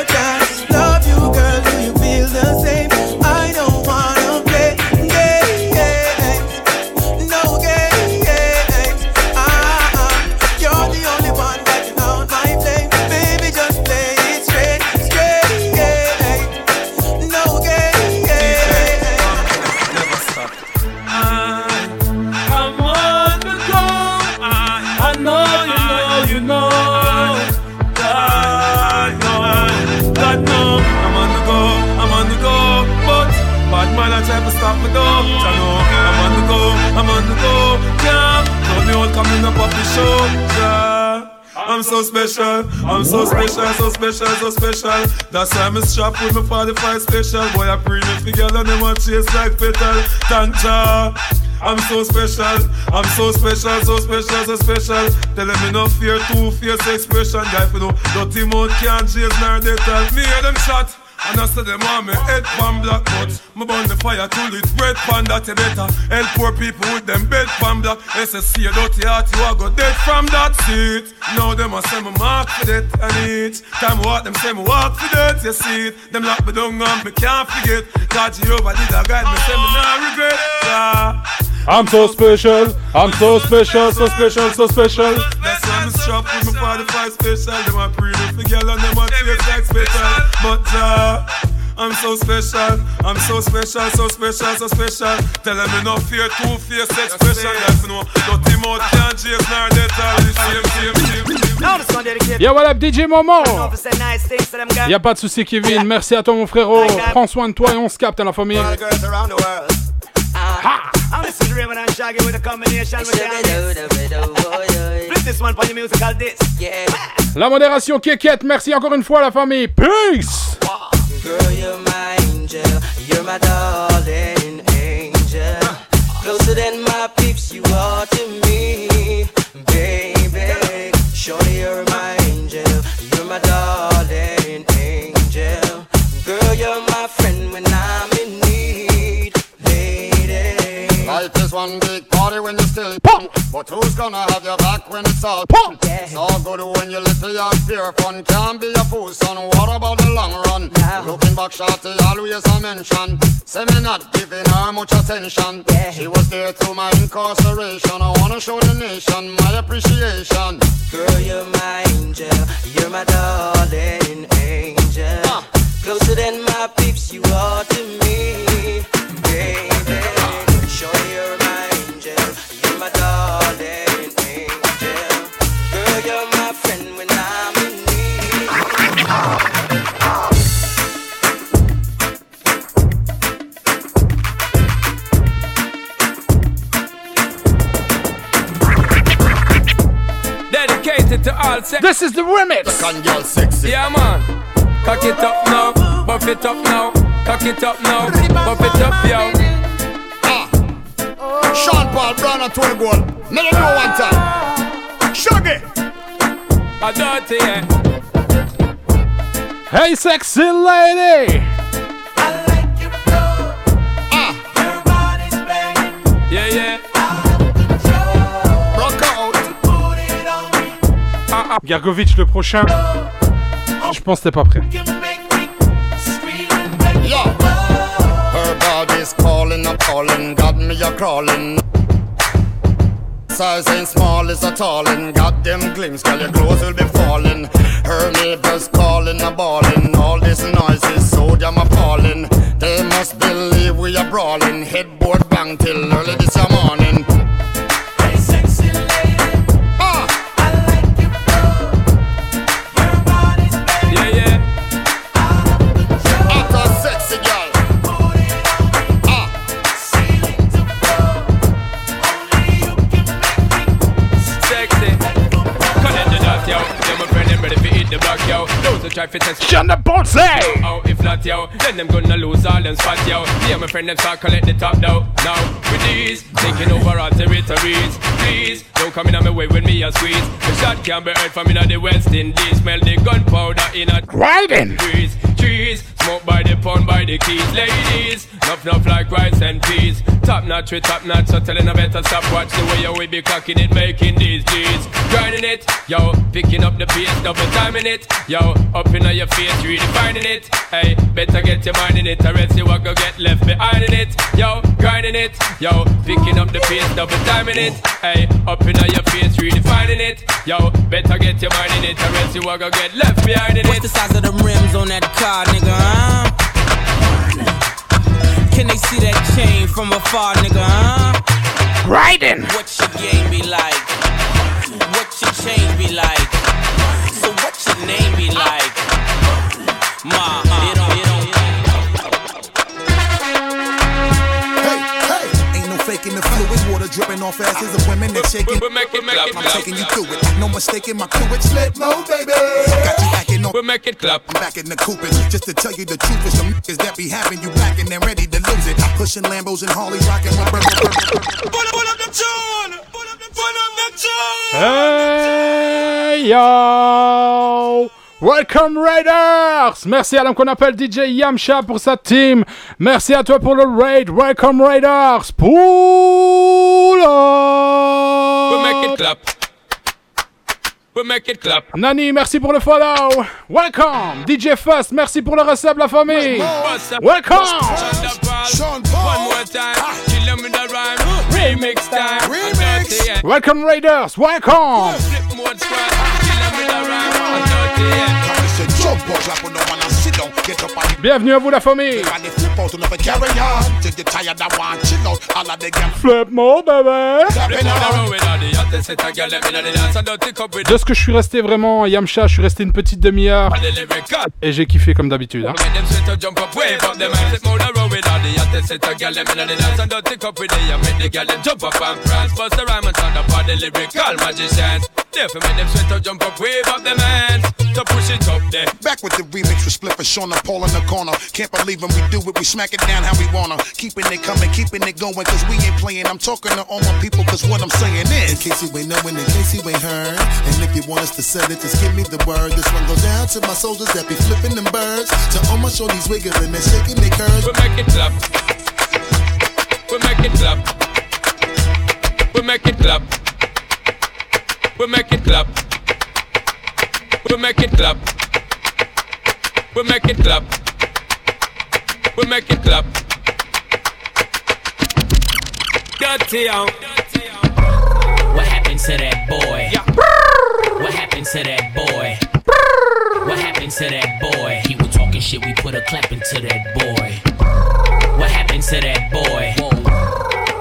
I'm so special, I'm so special, so special, so special. That's why I'm a strap with my 45 special. Boy, I bring it together and them want chase like petal. Thank ya. I'm so special, I'm so special, so special, so special. Telling me no fear, two fierce expression. Guy, for no dirty mouth can't chase nor they tell me hear them shot. And I say them want me head pan black but Me burn the fire till it's red pan that you better Help poor people with them bed pan black SSC a dirty heart you a go dead from that seat. Now them a say me mark for that and each Time walk them say me walk for that you see it. Them lock me down and me can't forget. God Jehovah did a guide me say me not regret. Yeah. I'm so special, I'm so special, so special, so special. That's why I'm strapped with my 45 special. Them a pre for girl and them a chase like special. But uh, I'm so special, I'm so special, so special, so special. Tell them no fear, two no, can't chase nor. All same, same, same. Dedicated. Yo, what up, DJ Momo? Y'a pas de souci, Kevin. Merci à toi, mon frérot. Prends soin de toi et on se capte à la famille. Uh, I'm listening to Raymond and Shaggy with a combination with the Flip this one for your musical disc. Yeah. La modération Kékette, merci encore une fois à la famille. Peace! Girl, you're my angel. You're my darling angel. Closer than my peeps, you are to me, pump. But who's gonna have your back when it's all pump? It's all good when you little and pure fun. Can't be a fool, son. What about the long run? Looking back, shorty, always a mention. Say me not giving her much attention. Yeah. She was there through my incarceration. I wanna show the nation my appreciation. Girl, you're my angel. You're my darling angel. Closer than my peeps, you are to me, baby. Dedicated to all sex. This is the remix. girl sexy. Yeah, man. Cock it up now, buff it up now. Cock it up now, buff it up, yo. Ah. Sean Paul Brian and Tony Gold. Let them know one time. Shaggy. A dirty, yeah. Hey, sexy lady! Ah. Yeah, yeah. Gergovitch le prochain. Je pense que t'es pas prêt. Size ain't small, a tallin'. Glimpse, girl, your clothes will be falling. Her neighbors calling, a. All this noise is so damn appalling. They must believe we are brawling. Headboard bang till early this morning. The block, yo. Those who try to test. Shut the hey! Oh, if not, yo, then them gonna lose all them spots, yo. Yeah, my friend, them start collect the top, though. Now, with these, taking over our territories. Please, don't come in on my way with me, a squeeze. The shot can be heard from in the West Indies. Smell the gunpowder in a Riding. trees, trees. Smoke by the pound, by the keys, ladies. Nuff, nuff like rice and peas. Top notch with top notch, so telling I better stop. Watch the way you we be cocking it, making these G's. Grinding it, yo, picking up the pace, double timing it, yo, up in your face, redefining it. Hey, better get your mind in it, or else you will go get left behind in it. Yo, grinding it, yo, picking up the pace, double timing it. Hey, up in your face, redefining it. Yo, better get your mind in it, or else you will go get left behind in What's it. the size of the rims on that car, nigga? Huh? Can they see that chain from afar, nigga? Huh? Riding. What your game be like? What your chain be like? So what your name be like? Ma, it don't, it don't. making the fluids, water dripping off asses of women that shaking. We make it, make it I'm taking you through it. No mistaking my crew, it's slip mode, baby. Got you acting on. We make it clap. I'm back in the coopage. Just to tell you the truth, is them niggas that be having you back and then ready to lose it. Pushing Lambos and Harley rocking my with Pull up the tune. Pull up the tune. Hey yo! Welcome Raiders! Merci à l'homme qu'on appelle DJ Yamcha pour sa team. Merci à toi pour le raid. Welcome Raiders! Pull up! We make it clap. We make it clap. Nani, merci pour le follow. Welcome! DJ Fust, merci pour le recep, la famille. Welcome! One more time. Remix time. Remix. Welcome Raiders! Welcome! Bienvenue à vous la famille. Flip mode De ce que je suis resté vraiment Yamcha, je suis resté une petite demi-heure. Et j'ai kiffé comme d'habitude. Hein. Make them sweat up, wave up them hands. Flip mode around with all the hottest set of girl. Let me know the dance and dirty cup with the make them jump up and prance. Bust the rhyme and sound up all the lyrical magicians. Therefore make them sweat to jump up, wave up them hands. To push it up there. Back with the remix with Spliff and Sean and Paul in the corner. Can't believe when we do it, we smack it down how we wanna. Keeping it coming, keeping it going, cause we ain't playing. I'm talking to all my people, cause what I'm saying is. In case you ain't knowing, in case you ain't heard. And if you want us to sell it, just give me the word. This one goes down to my soldiers that be flipping them birds. To all my shorties wiggling and they shaking their curves. We make it clap. We make it clap. We make it clap. We make it clap. We make it clap. We make it clap. We make it clap. Dirty out. What happened to that boy? What happened to that boy? What happened to that boy? He was talking shit, we put a clap into that boy. What happened to that boy?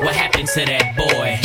What happened to that boy?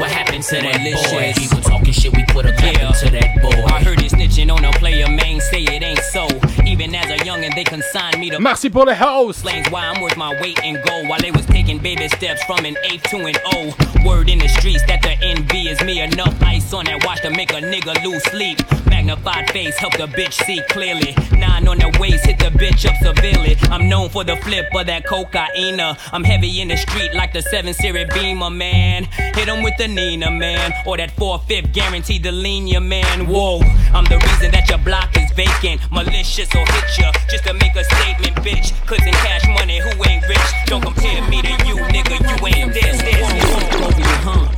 What happened to that boy? He was talking shit, we put a clap into that boy. I heard he snitching on a player, man, say it ain't so. Even as a youngin', they consigned me to. Merci pour le house. Explains why I'm worth my weight in gold while they was taking baby steps from an eighth to an O. Word in the streets that the envy is me. Enough ice on that watch to make a nigga lose sleep. Magnified face help the bitch see clearly. Nine on the waist hit the bitch up severely. I'm known for the flip of that cocaine. I'm heavy in the street like the 7 Series Beamer, man. Hit 'em with the Nina, man. Or that 4-5 guaranteed to lean your man. Whoa, I'm the reason that your block is vacant. Malicious or hit ya just to make a statement, bitch. Cause in cash money, who ain't rich? Don't compare me to you, nigga. You ain't this, this, this. hump.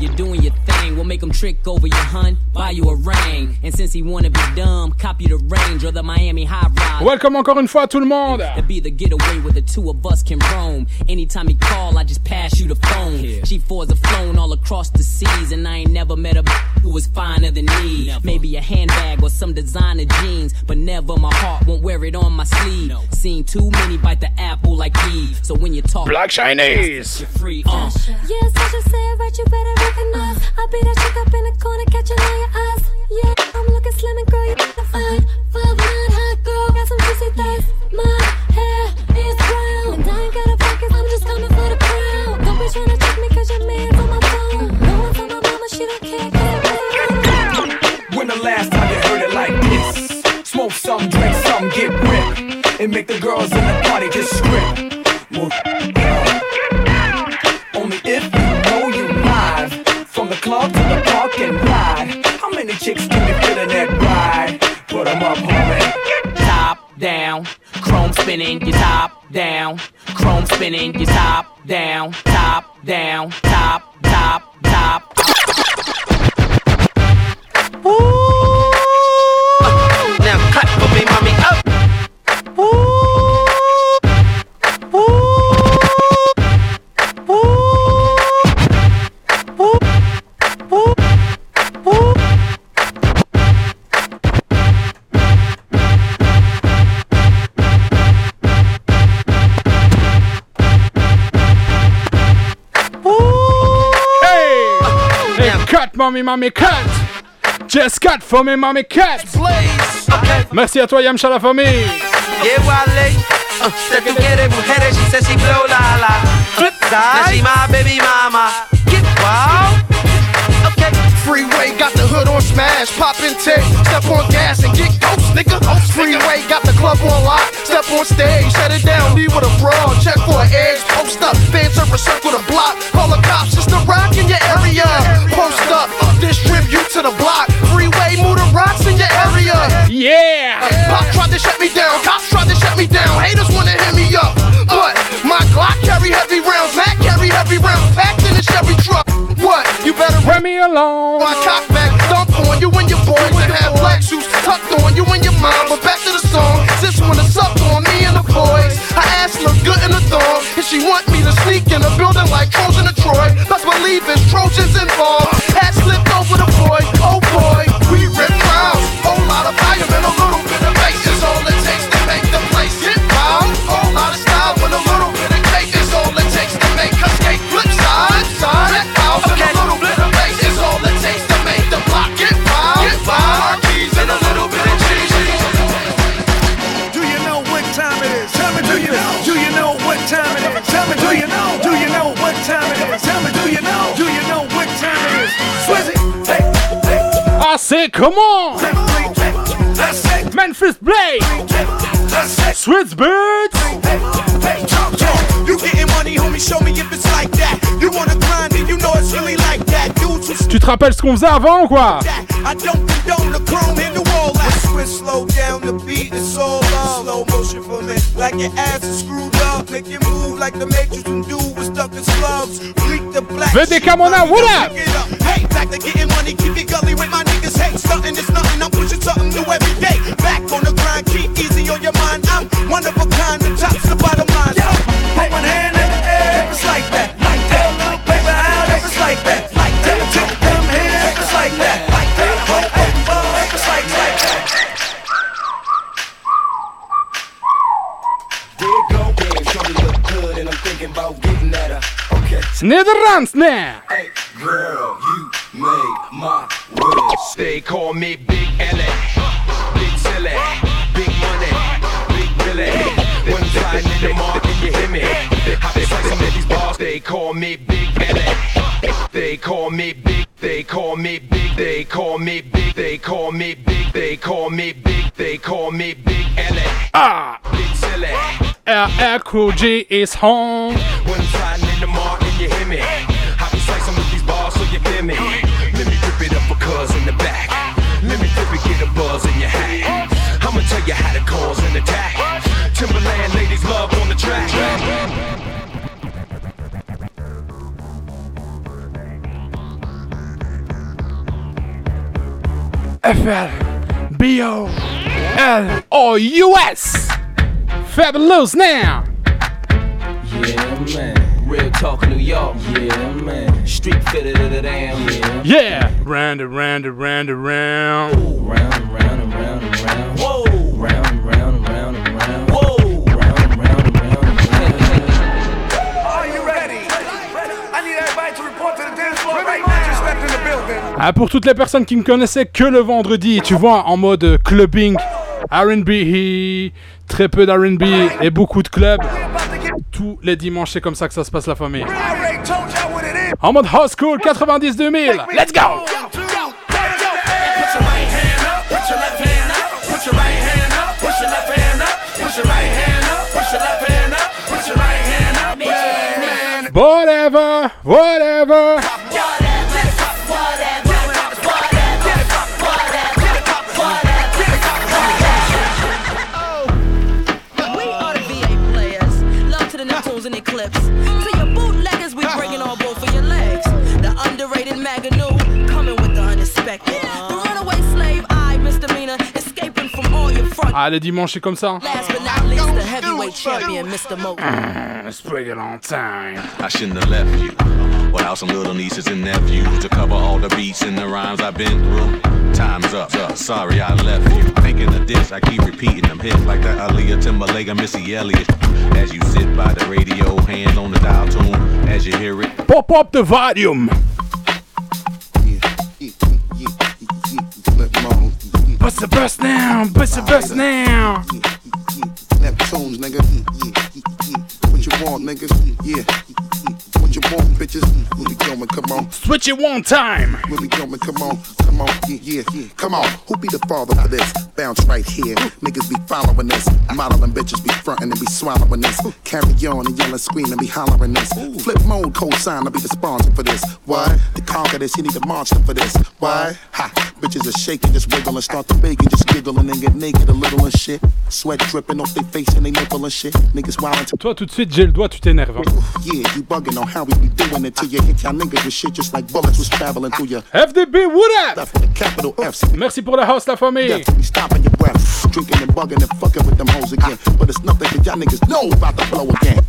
You're doing your thing. We'll make him trick over your hun. Buy you a ring. And since he wanna be dumb, copy the range or the Miami high ride. Welcome encore une fois à tout le monde. To be the getaway where the two of us can roam. Anytime he call, I just pass you the phone. G4s have flown all across the seas, and I ain't never met a who was finer than me. Maybe a handbag or some designer jeans, but never my heart won't wear it on my sleeve. Seen too many bite the apple like Eve. So when you talk Black Chinese. you're free. Uh. Yes, I just say it right, you better I'll be that chick up in the corner, catching all your cut, mommy, mommy, cut! Just cut for me, mommy, cut! Merci à toi, Yamcha, la famille! Yeah, Wale. Uh, said to get it, mujeres, she said she blow la la. flip Now she my baby mama. Get wild. Okay. Freeway got the hood on smash, poppin' tape, step on gas and get ghost, nigga. Freeway got the club on lock, step on stage, shut it down, leave with a brawl, check for an edge, post up, fans ever circle the block, call the cops, it's the rock in your area. Post up, distribute to the block, freeway, move the rocks in your area. Yeah! Pop tried to shut me down, cops tried to shut me down, haters wanna hit me up, but my Glock carry heavy rounds, Mac carry heavy rounds, packed in a Chevy truck. What? You better run me alone. My cock back, dump you and your boys and have black shoes tucked on you and your mom. But back to the song, sis wanna suck on me and the boys. Her ass look good in the thong, and she want me to sneak in a building like Trojan to Troy. Best believe it's Trojans involved. Hat slipped over the boy, oh really like that. Dudes who Tu te rappelles ce qu'on faisait avant quoi? Swiss slow. Slow motion for me, like your ass is screwed up. Make you move like the Matrix when dude The black. VDK Mona, what up? Hey, back to getting money, keep it gully with my niggas. Hey, stunting is nothing, I'm pushing something new every day. Back on the grind, keep easy on your mind. I'm one of a kind, top's Okay, Nederlands, nee! hey, girl, you made my wish. They call me Big Ellie, Big Silly, Big Money, Big Billy. One time in the market, you hear me? I be slicing with these bars. They call me Big Ellie. They call me Big. They call me Big. They call me Big. They call me Big. They call me Big. They call me Big Ellie. Ah! RR Crew G is home! One time in the market, you hear me? I be slicing with these bars so you feel me. Let me rip it up for cuz in the back. Let me flip it, get a buzz in your hat. I'ma tell you how to cause an attack. Timberland ladies love on the track. FL B-O L O U S Fabulous now! Yeah, man. Real talk, New York. Yeah, man. Street fitted to the damn. Yeah. Yeah! Round and round and round and round. Round and round and round and round. Whoa. Round and round and round and round. Whoa. Round round. Are you ready? I need everybody to report to the dance floor right now. Just stepped in the building. Ah, pour toutes les personnes qui ne connaissaient que le vendredi, tu vois, en mode clubbing, RB, très peu d'RB et beaucoup de clubs. Tous les dimanches, c'est comme ça que ça se passe, la famille. En mode high school 90-2000, let's go! Whatever, whatever. Ah, les dimanches, c'est comme ça. Last but not least, the heavyweight champion, Mr. Mo. Let's bring it on time. I shouldn't have left you without some little nieces and nephews to cover all the beats and the rhymes I've been through. Time's up, up. sorry I left you. Thinking of this, I keep repeating them hits like that Aaliyah Timberlake and Missy Elliott. As you sit by the radio, hands on the dial tune, as you hear it. Pop up the volume. Bust the bust now, bust the bust now. Neptunes, nigga. Mm, mm, mm, what you want, nigga? Yeah. You want, bitches. Where we going? Come on. Switch it one time. Where we going? Come on. Come on. Yeah, yeah, yeah. Come on. Who be the father for this? Bounce right here. Niggas be following this. Modeling bitches be frontin' and be swallowing this. Carry on and yelling, screaming, be hollering this. Flip mode, co-sign, I'll be the sponsor for this. Why? To conquer this, you need a monster for this. Why? Ha! Bitches are shaking, just wiggle and start to bake and just giggling and get naked a little and shit. Sweat dripping off their face and they nipple and shit. Niggas wildin' to Toi, tout de suite, j'ai le doigt, tu t'énerves. Yeah, you bugging on how we be doing it till you hit y'all niggas with shit just like bullets was traveling through your FDB, what up? capital F. Merci pour le house, la famille. Yeah, we stopping your breath. Drinking and bugging and fucking with them hoes again. But it's nothing that y'all niggas know about the flow again.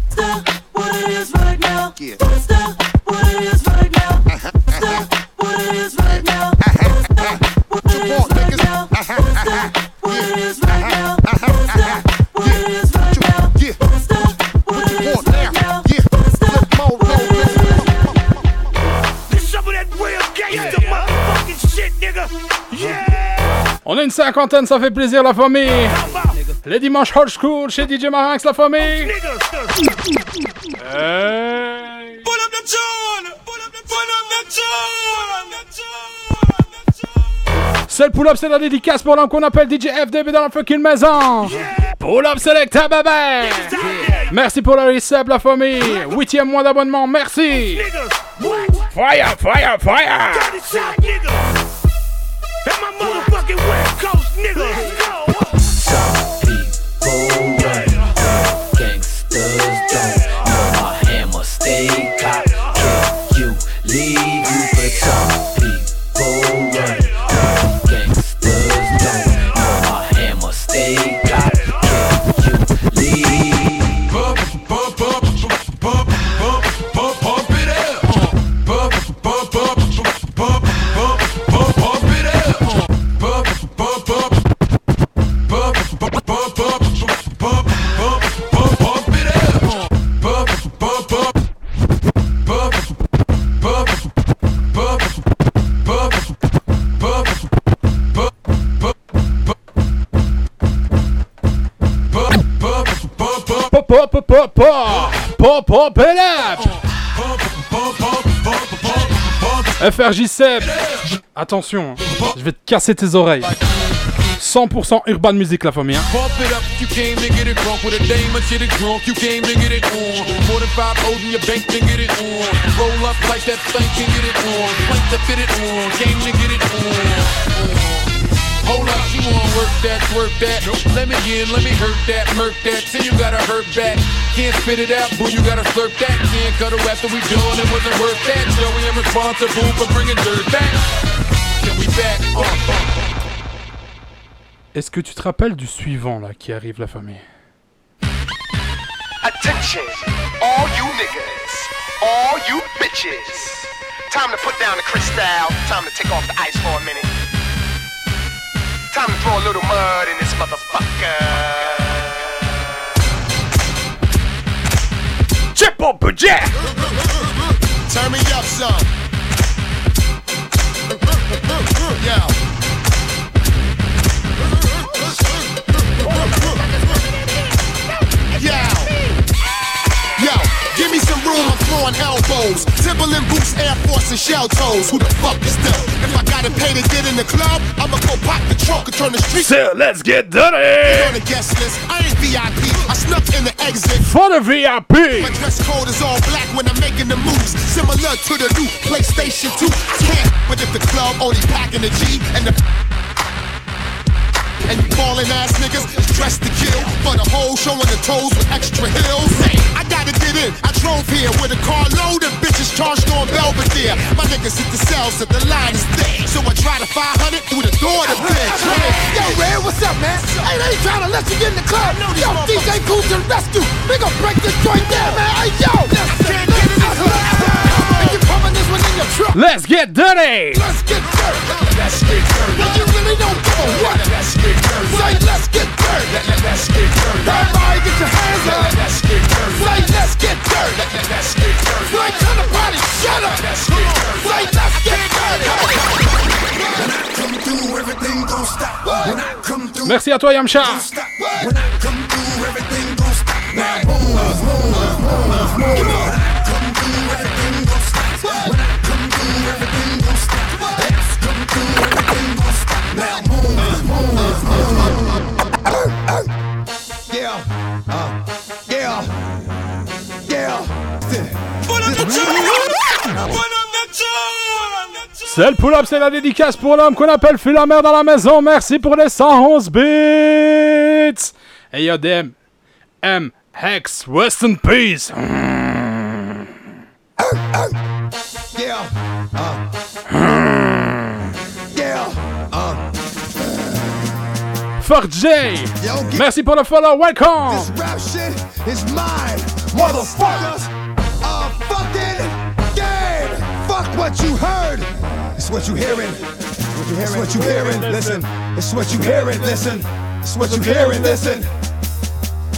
what it is right now. Yeah. Cinquantaine, ça fait plaisir, la famille. Les dimanches old school chez DJ Marinx, la famille. Hey. Pull up the tune. Pull up the pull up the tune. C'est le pull-up, c'est la dédicace pour l'homme qu'on appelle DJ FDB dans la fucking maison. Pull-up selecta, bébé. Merci pour le recep, la famille. Huitième mois d'abonnement, merci. Fire, fire, fire. Motherfucking West Coast niggas. FRJ Seb. Attention, hein. je vais te casser tes oreilles. 100% urban music, la famille. hein. Hold up, you wanna work that, work that. Let me in, let me hurt that, murk that. Till you gotta hurt back. Can't spit it out, boo, you gotta slurp that. Can't cut it after we done, it wasn't worth that? So we am responsible for bringing dirt back. Can we back? Uh, uh. Est-ce que tu te rappelles du suivant là qui arrive, la famille? Attention, all you niggas, all you bitches. Time to put down the crystal, time to take off the ice for a minute. Time to throw a little mud in this motherfucker. Chip up a jack. Turn me up some. Yo. Yo. Yo. Give me some room, I'm throwing elbows. Timberland boots, Air Force, and shell toes. Who the fuck is them? If I gotta pay to get in the club, I'ma go pop the trunk and turn the street. So let's get dirty. Get on the guest list. I ain't VIP. I snuck in the exit. For the VIP. My dress code is all black when I'm making the moves. Similar to the new PlayStation 2. I can't, but if the club only packing the G and the and you ballin' ass niggas is dressed to kill. For the whole showing the toes with extra heels. Hey, I gotta get in. I drove here with a car load of bitches charged on Belvedere. My niggas hit the cells so the line is thick. So I try to 500 through the door to bitch. Yo, Red, what's up, man? Hey, they ain't trying to let you get in the club. Yo, DJ Kool to the rescue. We gon' break this joint down, man. Hey, yo. Can't get in the club. You pumping this one in your truck. Let's get dirty. Let's get dirty. Let's get dirty. Don't give a what. Let's get dirty. Say, let's get dirty. Let's get dirty. Everybody get your hands up. Let's get dirty. Say, let's get dirty. Let's get dirty. Say, turn the party, shut up. Let's get dirty. Say, let's get dirty. When I come through, everything gon' stop. When I come through, Merci à toi, Yamcha. when I come through, everything gon' stop. Now, boom, C'est le pull-up, c'est la dédicace pour l'homme qu'on appelle Phil la mère dans la maison. Merci pour les 111 bits. Et y'a des M. Hex, Rest in Peace. Yeah. Uh. Yeah. Uh. Fuck J. Merci pour le follow. Welcome. This rap shit is mine, motherfuckers. A fucking game. Fuck what you heard. What you hearing? It's what you hearing. Listen. It's what you hearing. Listen. It's what you hearing. Listen.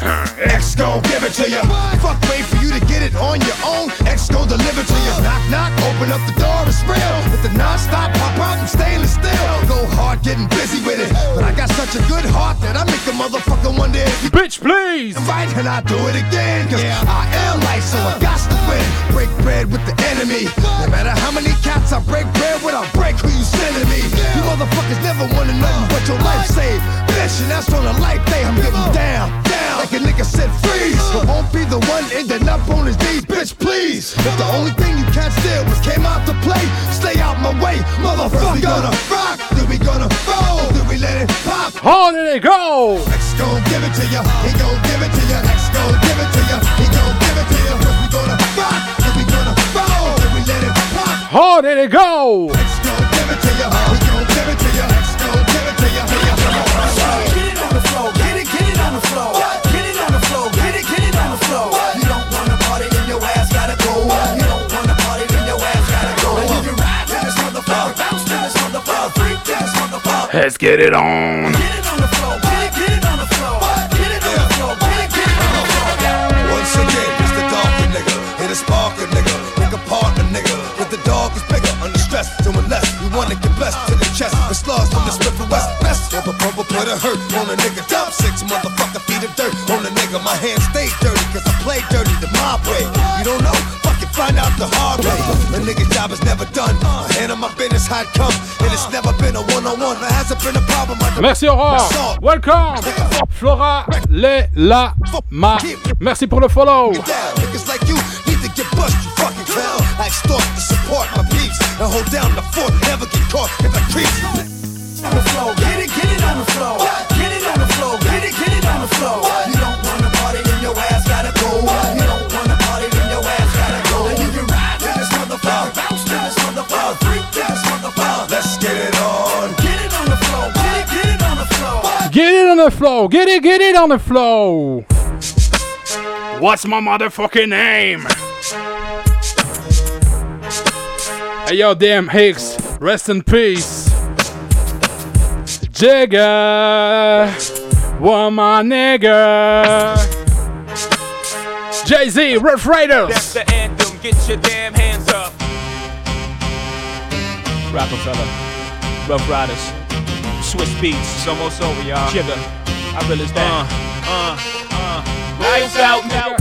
X gon' give it to you. Fuck, wait for you to get it on your own. X gon' deliver to you. Knock, knock, open up the door, it's real. With the non-stop pop out and stainless steel. Go hard, getting busy with it. But I got such a good heart that I make a motherfucker wonder if you Bitch, please. Right, and I do it again. Cause I am light, so I got to win. Break bread with the enemy. No matter how many cats I break bread with, I'll break who you sending me. You motherfuckers never wanna nothing but your life saved. Bitch, and that's on a life day. I'm getting down. Like a nigga said, freeze. But won't be the one ending up on his knees, bitch, please. If the only thing you can't steal was came out to play, stay out my way, motherfucker. We gonna rock, then we gonna roll, then we let it pop. How did it go? X gon' give it to ya, he gon' give it to ya. X gon' give it to ya, he gon' give it to ya. We gonna rock, then we gonna roll, then we let it pop. How did it go? X gon' Let's get it on. Once again, it's the darker nigga, hit a sparker nigga, partner nigga, with the dog is bigger, under stress, doing less, you wanna get blessed to the chest, the slugs from the Smith and West, best, pump put a hurt on a nigga, top six, motherfucker, feet of dirt on a nigga, my hands stay dirty, cause I play dirty the mob way, you don't know, find out the hard way, a nigga's job is never done, I handle my business how it comes, and it's never been a one-on-one, there hasn't been a problem, I Merci Aurore. Welcome. Flora Le La Ma. Merci pour le follow. Niggas like you need to get bust, you fucking clown. I extort to support my peeps and hold down the fort, never get caught if I creep. On the floor, get it, get it on the floor. On the flow. Get it, get it on the flow. What's my motherfucking name? Hey yo, DMX. Rest in peace. Jigga. What my nigga. Jay Z, Ruff Ryders. That's the anthem. Get your damn hands up. Rockefeller, Ruff Ryders, Swizz Beatz. It's almost over, y'all. Jigga, I realize that. Uh, uh, uh. Lights out, nigga.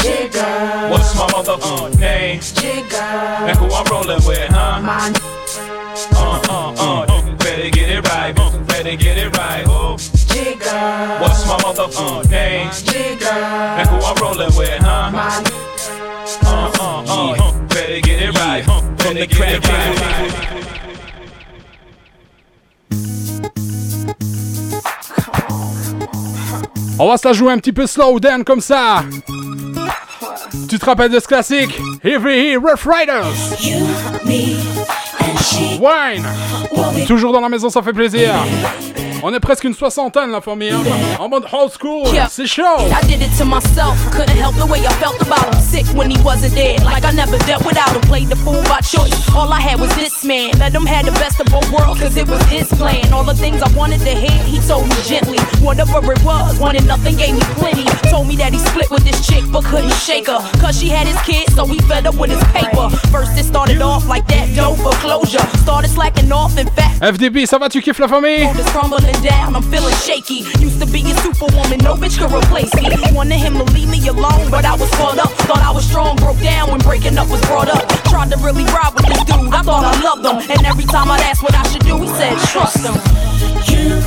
Jigga. What's my motherfucking name? Jigga. And who I'm rolling with, huh? Uh, uh, uh. Better get it right. Better get it right. Oh. Jigga. What's my motherfucking name? Jigga. And who I'm rolling with, huh? My Uh, uh, uh. Better get it right. Better get it right. On va se la jouer un petit peu slow down comme ça. Tu te rappelles de ce classique? Heavy Ruff Ryders. Wine. Toujours dans la maison, ça fait plaisir. On est presque une soixantaine, la famille. hein. En mode old school. C'est chaud. I did it to myself. Couldn't help the way I felt about him. Sick when he wasn't dead. Like I never dealt without him. Played the fool by choice. All I had was this man. Let him have the best of both worlds. Cause it was his plan. All the things I wanted to hear, he told me gently. Whatever it was, wanted nothing, gave me plenty. Told me that he split with this chick, but couldn't shake her. Cause she had his kids, so he fed up with his paper. First it started off like that dope foreclosure. Started slacking off, in fact. FDB, ça va, tu kiffes la famille? It's crumbling down, I'm feeling shaky. Used to be a superwoman, no bitch could replace me. Wanted him to leave me alone, but I was caught up. Thought I was strong, broke down when breaking up was brought up. Tried to really ride with this dude, I thought I loved him. And every time I'd ask what I should do, he said, trust him. You,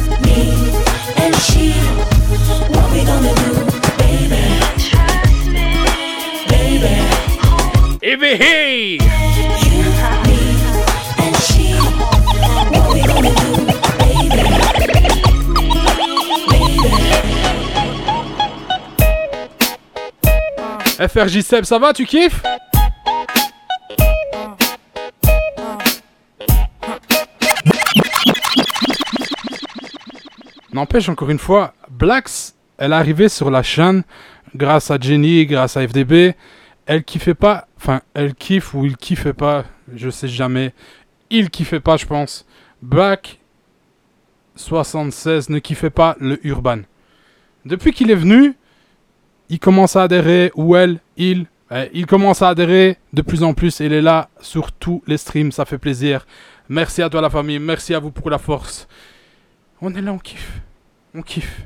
FRJ Seb, ça va, tu kiffes? N'empêche, encore une fois, Blacks, elle est arrivée sur la chaîne grâce à Jenny, grâce à FDB. Elle kiffait pas, enfin, elle kiffe ou il kiffait pas, je sais jamais. Il kiffait pas, je pense. Black 76 ne kiffait pas le urban. Depuis qu'il est venu, il commence à adhérer, ou elle, il, il commence à adhérer de plus en plus. Il est là sur tous les streams, ça fait plaisir. Merci à toi la famille, merci à vous pour la force. On est là, on kiffe. On kiffe.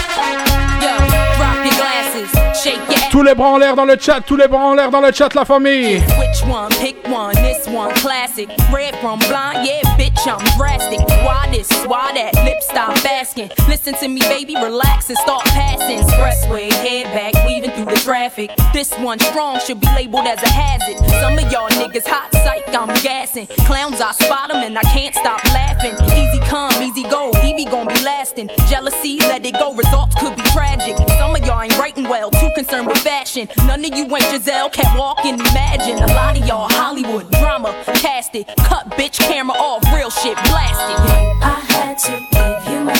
Tous les bras en l'air dans le chat, tous les bras en l'air dans le chat, la famille. Which one? Pick one. This one classic. Red from blind, yeah, bitch, I'm drastic. Why this? Why that? Lip stop asking. Listen to me, baby, relax and start passing. Expressway, head back, weaving through the traffic. This one strong should be labeled as a hazard. Some of y'all niggas hot psych, I'm gassing. Clowns, I spot 'em and I can't stop laughing. Easy come, easy go, Evie gon' be lasting. Jealousy, let it go, results could be tragic. Some of y'all ain't writing well, too concerned with fashion. None of you ain't Giselle, can't walk and imagine. A lot of y'all Hollywood drama, cast it. Cut bitch camera off, real shit, blast it. I had to give you up.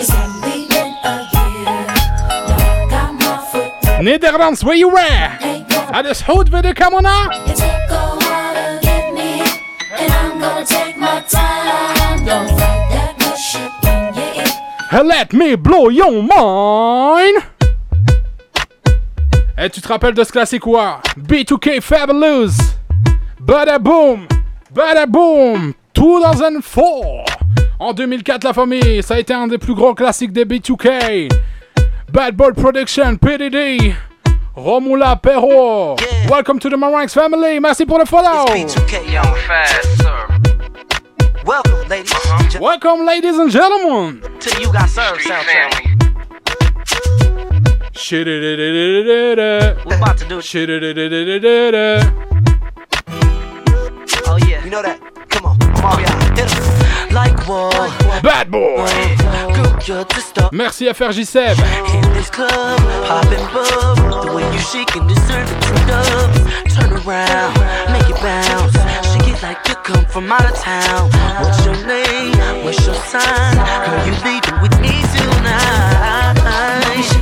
It's only been a year. Now I got my foot. Nederlands, where you at? Är? It took a while to get me, and I'm gonna take my time. Don't fight that rush Let me blow your mind. Et tu te rappelles de ce classique quoi B2K Fabulous. Bada boom. Bada boom. 2004. En 2004, la famille, ça a été un des plus gros classiques des B2K. Bad Boy Production, PDD. Romula Perro. Welcome to the Maranx family. Merci pour le follow. B2K, young fast, sir. Welcome, ladies. Uh-huh. Welcome, ladies and gentlemen. To you got served, soundtrack. Shit it it it it it it. We're about to do Shit it it it it it it it. Oh yeah, you know that. Come on, Mario, hit 'em. Like what? Bad boy. Girl, you're the star Merci FRJ Seb. in this club, popping bub. The way you shake and deserve it two dubs. Turn around, make it bounce. Like you come from out of town. What's your name? What's your sign? Girl, you leaving with me tonight.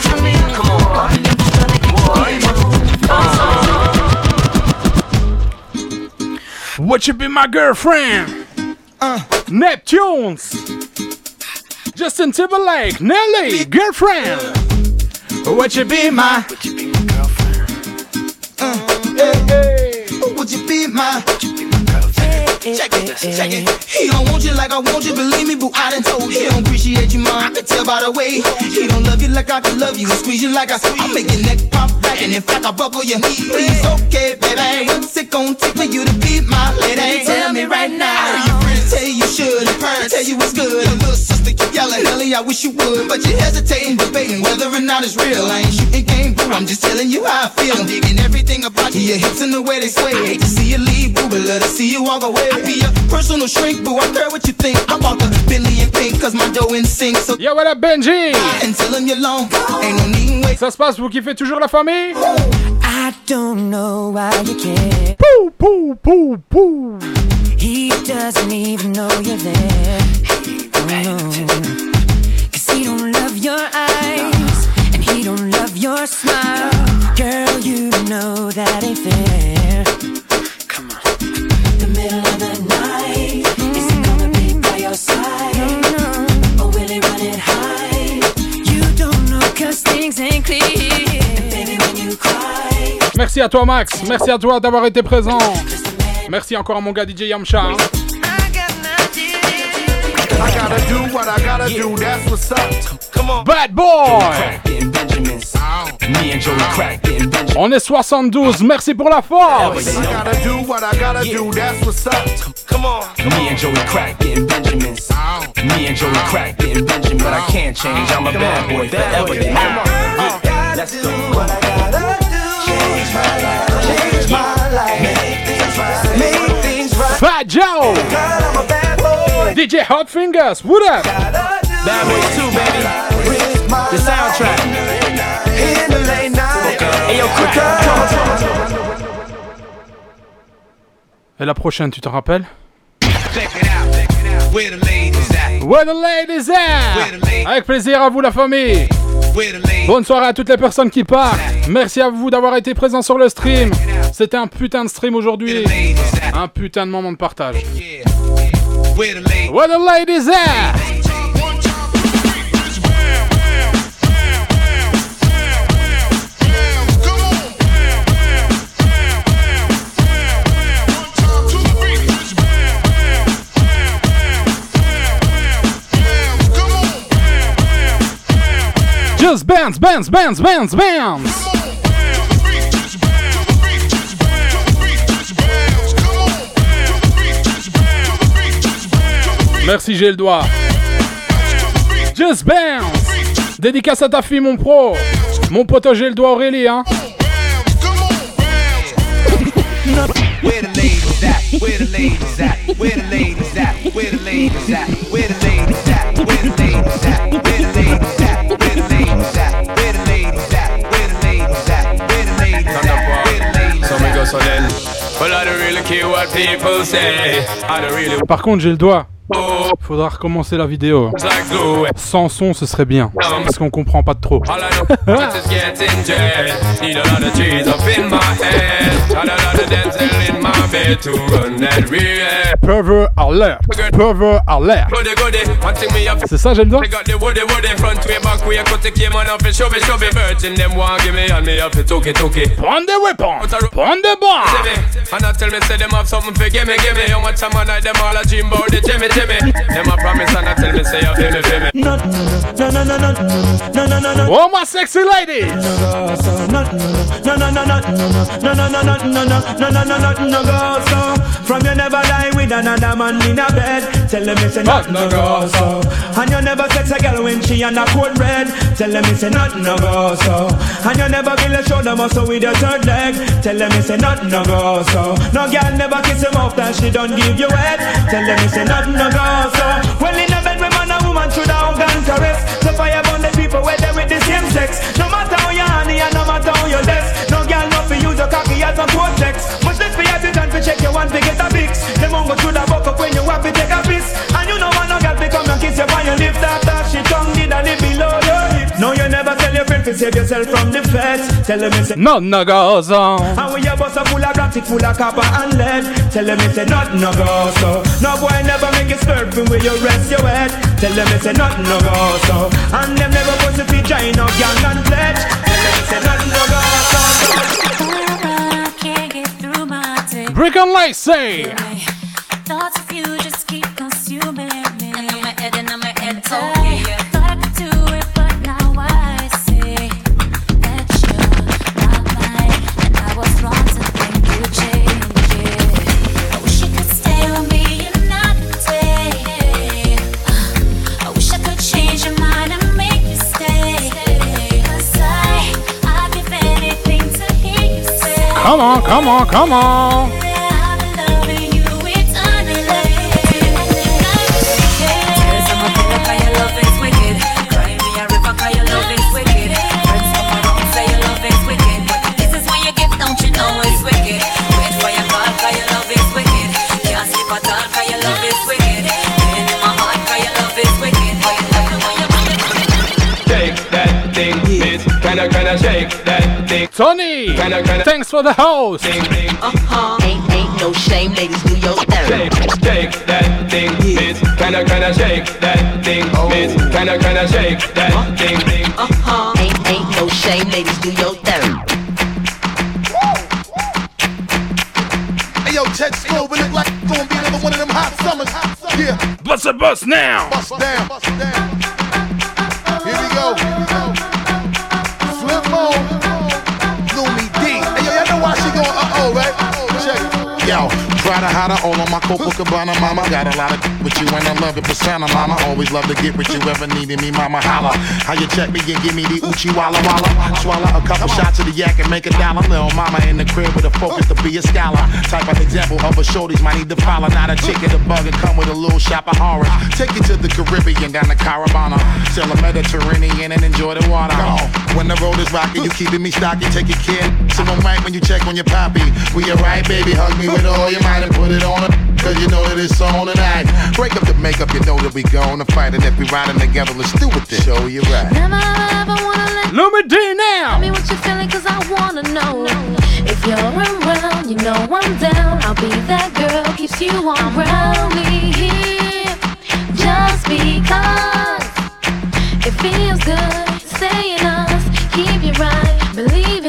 little dance for me. Come on. Mommy, I'm just trying to get you in my. Would you be my girlfriend? Uh, Neptunes. Justin Timberlake, Nelly, girlfriend. Would you be my? Check it, check it. He don't want you like I want you, believe me, boo. I done told you. He don't appreciate you, man. I can tell by the way. He don't love you like I can love you. He squeeze you like I squeeze. I make your neck pop back, and in fact I buckle your knee. Please, okay, baby. What's it gonna take for you to be my lady? Tell me right now. I heard your friends tell you you should. Your parents tell you it's good. Your little sister keep yelling, Ellie, I wish you would. But you're hesitating, debating whether or not it's real. I ain't shooting game, boo. I'm just telling you how I feel. I'm digging everything about you. Your hips and the way they sway. Hate to see you leave, boo, but love to see you walk away. I be your personal shrink, boo. I care what you think. I'm about the Bentley and pink, cause my dough in sync. So Yo, what up, Benji? And tell him you're long. Ain't no need wait. Ça se passe, vous kiffez toujours la famille? I don't don't know why you care. Pooh, pooh, pooh, pooh. He doesn't even know you're there. Oh, no. Cause he don't love your eyes. And he don't love your smile. Girl, you know that ain't fair. Come on. The middle of the night. Is he gonna be by your side? Or will he run it high? You don't know cause things ain't clear. And baby, when you cry. Merci à toi Max, merci à toi d'avoir été présent. Merci encore à mon gars DJ Yamcha. hein. I gotta do what I gotta do, that's what's up. Come on. Bad boy. On est 72, merci pour la force. I gotta do what I gotta do, that's what's up. Come on. Me and Joey crack getting Benjamins. Me and Joey crack getting Benjamin. But I can't change, I'm a bad boy forever. You know. Yeah, let's go. Fat Joe. DJ Hot Fingers, what up? Bad boys too, baby. The soundtrack. In the late night. Hey, yo, quick Et la prochaine, tu te rappelles? Where the ladies at? Avec plaisir à vous la famille. Bonne soirée à toutes les personnes qui partent. Merci à vous d'avoir été présents sur le stream. C'était un putain de stream aujourd'hui. Un putain de moment de partage. Where the ladies at? Just bounce, bounce, bounce, bounce, bounce. Merci, j'ai le doigt. Just bounce. Dédicace à ta fille, mon pro. Mon pote, j'ai le doigt Aurélie, hein. Ladies Par contre, j'ai le doigt. Faudra recommencer la vidéo. Sans son, ce serait bien. Parce qu'on comprend pas de trop. Pervert alert. Pervert alert. C'est ça, j'aime bien. Prends des weapons. Prends des. See me, and I tell me say them have something for give me give me How much time I night them all a dream about the Jimmy Jimmy Them a promise and I tell me say you feel me feel me No, no, no, no, no, no, no, no, no, no. Oh, my sexy ladies No, no, no, no, no, no, no, no, no, no, no, no, no, no, no, no, no, go so. From you never lie with another man in a bed. Tell them it's a nothing no go so. And you never sex a girl when she on a cold red. Tell them it's a nothing no go so. And you never feel a shoulder muscle with your third leg. Tell them it's a nothing no go so. No girl never kiss him off that she don't give you head. Tell them it's a nothing no go so. Well in a bed with man and woman should have gun caress. So fire burn the people where they with the same sex. No matter how you honey and no matter how you less. No girl not for use your cocky as a cortex. Much less for your time to check your one to get a fix. Them won't go through the buck up when you have to take a piss. And you know want no girl to come and kiss you on your lips. After she tongue did a live below your hips. No you never tell your friend to save yourself from the feds. Tell them it's Nothing no goes on and when your bus a full of plastic, full of copper and lead Tell them it's nothing no go so No boy never make it slurping where you rest your head Tell them it's a nothing no go so And them never put to feed giant no gang and pledge Tell them it's a nothing no go so Can't get through my day. Brick and Lace Thoughts of you just keep consuming me. And in my head, and in my head. Thought I could do it, but now I see that you're not mine, and I was wrong to think you change it. I wish you could stay with me and not. I wish I could change your mind and make you stay. 'Cause I, I'd give anything to hear you say. Come on, come on, come on Kinda, kinda shake that thing. Tony, Kinda, kinda thanks for the host. Uh-huh. Ain't, ain't no shame, ladies, do your thing. Shake, shake that thing, miss. Kinda, kinda shake that thing, miss. Kinda, kinda shake that thing, thing. Uh-huh. Ain't, ain't no shame, ladies, do your thing. Hey yo, Ted Slover look like it's gonna be another one of them hot summers. Yeah. Bust a bus now. Bust down. Bust down. Here we go. Flip Check it. Yo, Prada hotter, all on my Copacabana, mama. Got a lot of with you and I love it, persona, mama. Always love to get with you, ever needed me, mama. Holla. How you check me and give me the Uchi Walla Walla. Swallow a couple shots of the yak and make a dollar. Little mama in the crib with a focus to be a scholar. Type of example of a shorties might need to follow. Not a chick in a bug and come with a little shop of horror. Take you to the Caribbean, down to Caravana. Sail the Mediterranean and enjoy the water. When the road is rocky, you keeping me stocky, take your kid. Someone right when you check on your poppy. We alright, baby, hug me with all your might and put it on her. Cause you know that it's on tonight. Break up the makeup, you know that we gonna fight. And if we riding together, let's do it then. Show you right. Never ever wanna let Lumi D now. Tell me what you're feeling, cause I wanna know. If you're around, you know I'm down. I'll be that girl, keeps you on around me here. Just because it feels good, stay in us, keep you right, believe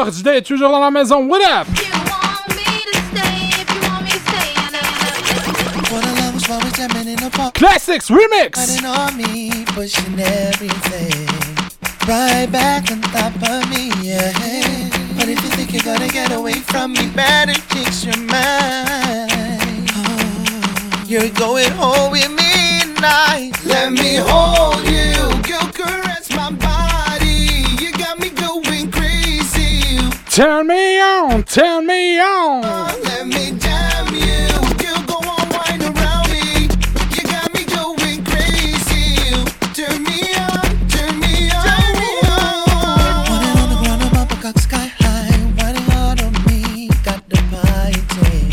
love First day, toujours dans la maison. What up? What I love is why we're jamming in the park. Classics remix. On me, pushing everything. Right back on top of me, yeah. But if you think you're gonna get away from me, better fix your mind. Oh, you're going home with me tonight. Let me hold you. Turn me on, turn me on. Let me jam you. Girl, go on, wind around me. You got me going crazy. Turn me on, turn me on. Turn me on. Running on the ground, I'm up, I got sky high. Winding hard on me, got the fighting.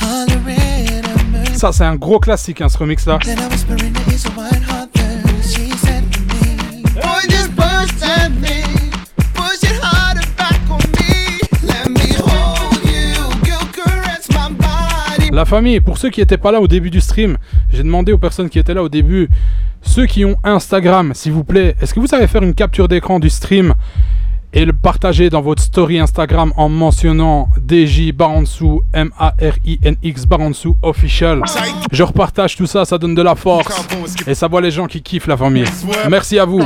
Hollering at me. Ça, c'est un gros classique, hein, ce remix là. Then I whisper in La famille, pour ceux qui n'étaient pas là au début du stream, j'ai demandé aux personnes qui étaient là au début, ceux qui ont Instagram, s'il vous plaît, est-ce que vous savez faire une capture d'écran du stream et le partager dans votre story Instagram en mentionnant DJ Baransu, M-A-R-I-N-X Baransu Official. Je repartage tout ça, ça donne de la force et ça voit les gens qui kiffent la famille. Merci à vous.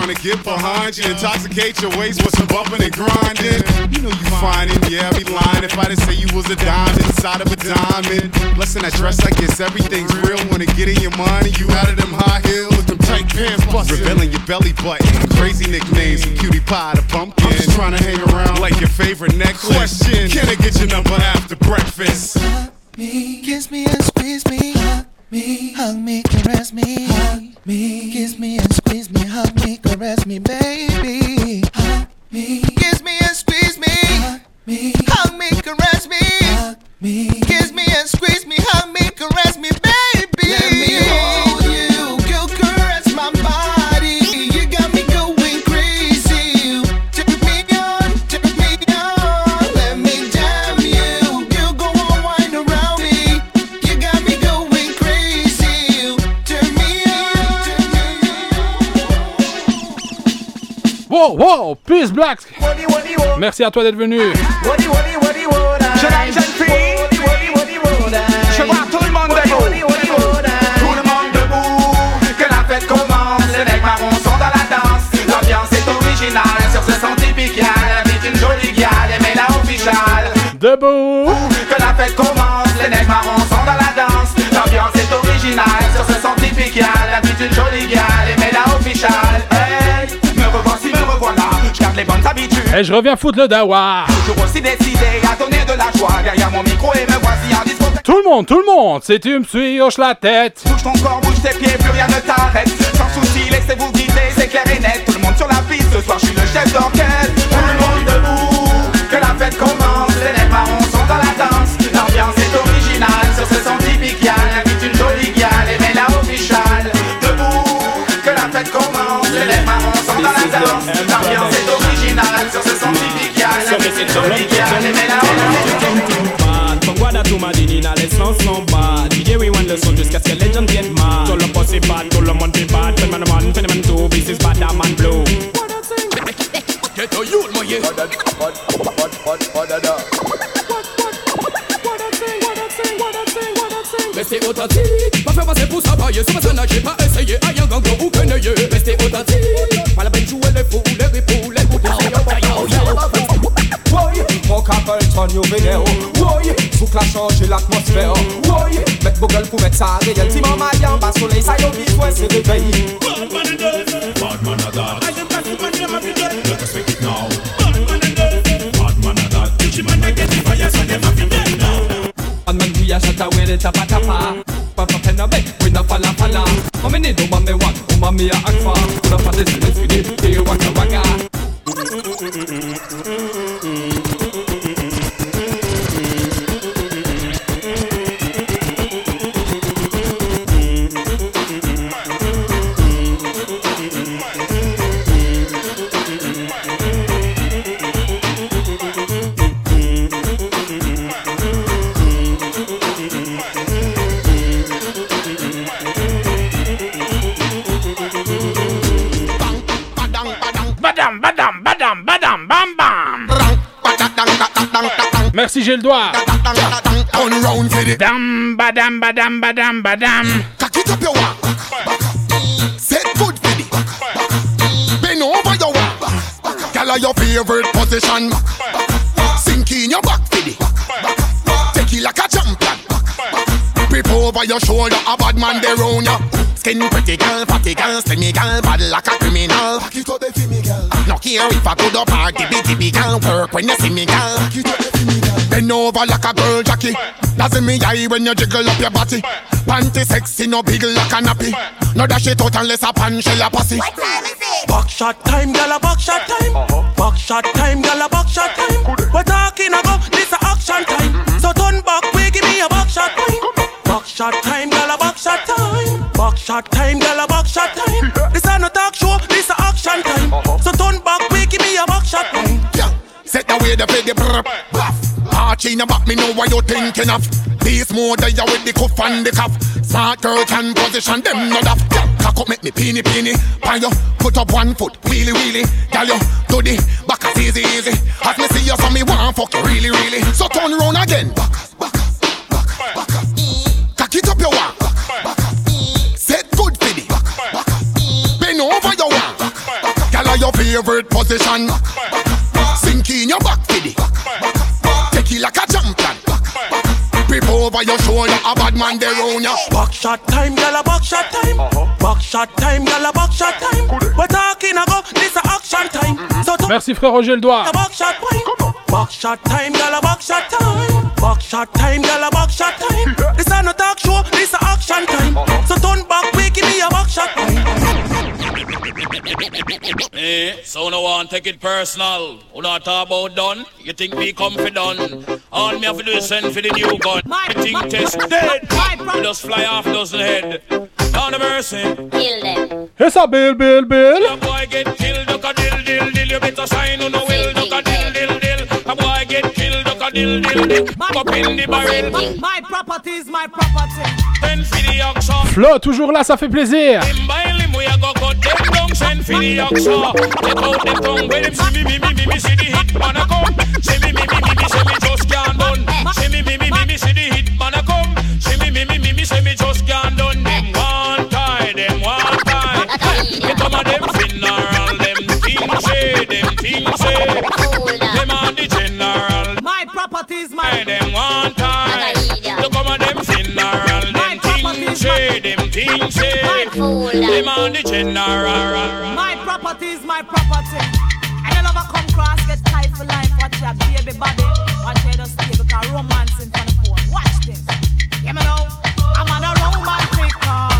Trying to get behind you, intoxicate your waist with some bumping and grinding. You know you fine and yeah, I'd be lying if I didn't say you was a diamond inside of a diamond. Blessing that dress, I guess everything's real. Wanna get in your money, you out of them high heels with them tight pants busting. Revealing your belly button, crazy nicknames from cutie pie to pumpkin. I'm just trying to hang around like your favorite necklace. Question, can I get your number after breakfast? Hug me, kiss me and squeeze me, hug me, hug me, caress me, hug me, kiss me and squeeze me, hug me, caress me, baby, hug me, kiss me and squeeze me, hug me, hug me, caress me, hug me, kiss me and squeeze me, hug me, caress me, baby. Let me hold Wow, wow, plus blacks! Merci à toi d'être venu! Je une! Je vois tout le monde debout, tout le monde debout, que la fête commence, les nègres marrons sont dans la danse, l'ambiance est originale sur ce sentipical, la vie une jolie galle, la là à debout, que la fête commence, les nègres marrons sont dans la danse, l'ambiance est originale sur ce sentipical, Et je reviens foutre le dawa. Toujours aussi décidé à donner de la joie Derrière mon micro et me voici en discothèque Tout le monde, tout le monde, si tu me suis, hoche la tête. Bouge ton corps, bouge tes pieds, plus rien ne t'arrête. Sans souci, laissez-vous guider, c'est clair et net. Tout le monde sur la piste, ce soir je suis le chef d'orchestre. Tout le monde debout, que la fête commence. Les marrons sont dans la danse. To Madinina, les sons sont bad DJ rewind le son jusqu'à ce que les gens get mad Tout le poste est bad, tout le monde est bad Phénomène one, phénomène two, this is bad, Get youth. What, what, what, what, what, what, authentique, pas faire passer pour ça bailler, sur ma scène, j'ai pas essayé, aïe un gango ou quenouillé. Restez ton yo vénère Woy, la chanje l'atmosfère Woy, met bo gel pou met sa reyel Ti man mayan, ba soley sa yo mi fwe se revey Bad man Bad man that I am back man fala fala Mami ni do mami o mami a akfa it, here waka waka Merci, j'ai le doigt. For the Dam, badam, badam, badam, badam. Cock up your walk. Set good for the Bend over your walk. Are your favorite position. Sink in your back for the Take it like a champion. Grip over your shoulder, a bad man there round ya. Skin pretty girl, fatty girl, slimmy girl, bad like a criminal. Back it up the me girl. No care if I go to party, bitty big girl, work when you see me girl. Back it up the me girl. Bend over like a girl, Jackie. That's in me eye when you jiggle up your body. Panty sexy, no big like a nappy. No dash it out unless a pan shell a pussy. Back shot time, uh-huh. gal a back shot time. Back shot time, gal a back shot time. We're talking about this a action time. So turn back, Back shot time, gal a back shot time. Back shot time, gal a back shot time. This a no talk show, this a action time. Uh-huh. So turn back, we give me a back shot time. Yeah, set the way the play the brr. Archie in the back, me know what you thinking of. This more there with the cuff and the cuff. Smart girl can position them no up. Yeah, cock up, make me peeny peeny. You, put up one foot, really really. Gal you, do the back as easy easy. As me see you, so me want fuck you really really. So turn around again. Back, back. It up your walk. Set good for the Bend over your walk. Are your favorite position. Sink in your back for the Take it like a champion. Grip over your shoulder, a bad man there on ya. Back shot time, gal a back shot time. Back shot time, gal a back shot time. We're talking about this a action time. So Merci, frère, j'ai le doigt. back shot time. Back shot time, gal a back shot time. Back shot time, gal a back shot time. This a no talk show, this a action time. So turn back, we give me a back shot time. Eh, so no one take it personal. Who not talk about done? You think me come for done? All me have to do is send for the new gun. My think test dead. We just fly off dozen head. Down the mercy. Kill them. Et ça, Bill, Bill, Bill. A boy get killed, duck a dill, dill, dill. You better shine on the will, duck a dill, dill, dill. Up in the barrel. My property is my property. Then for the action. Flo, toujours là, ça fait plaisir. Limb by limb, we a go cut them down, send for the oxa. Take out them tongue, when them see me, me, me, me, me, see the hit man a come. See me, me, me, me, me, say me just can't done. See me, me, me, me, me, see the hit man a come. See me, me, me, me, me, say me just can't done. Them one tie, them one tie. Get some of them funeral, them My property is my. Them one tie. Look on them funeral, them things say, them things say. Them on the general. My property is my property. And you never come cross, get tight for life. Watch your baby body. Watch you just stay because romance in front of phone. Watch this. Yeah, me know. I'm on a romantic call.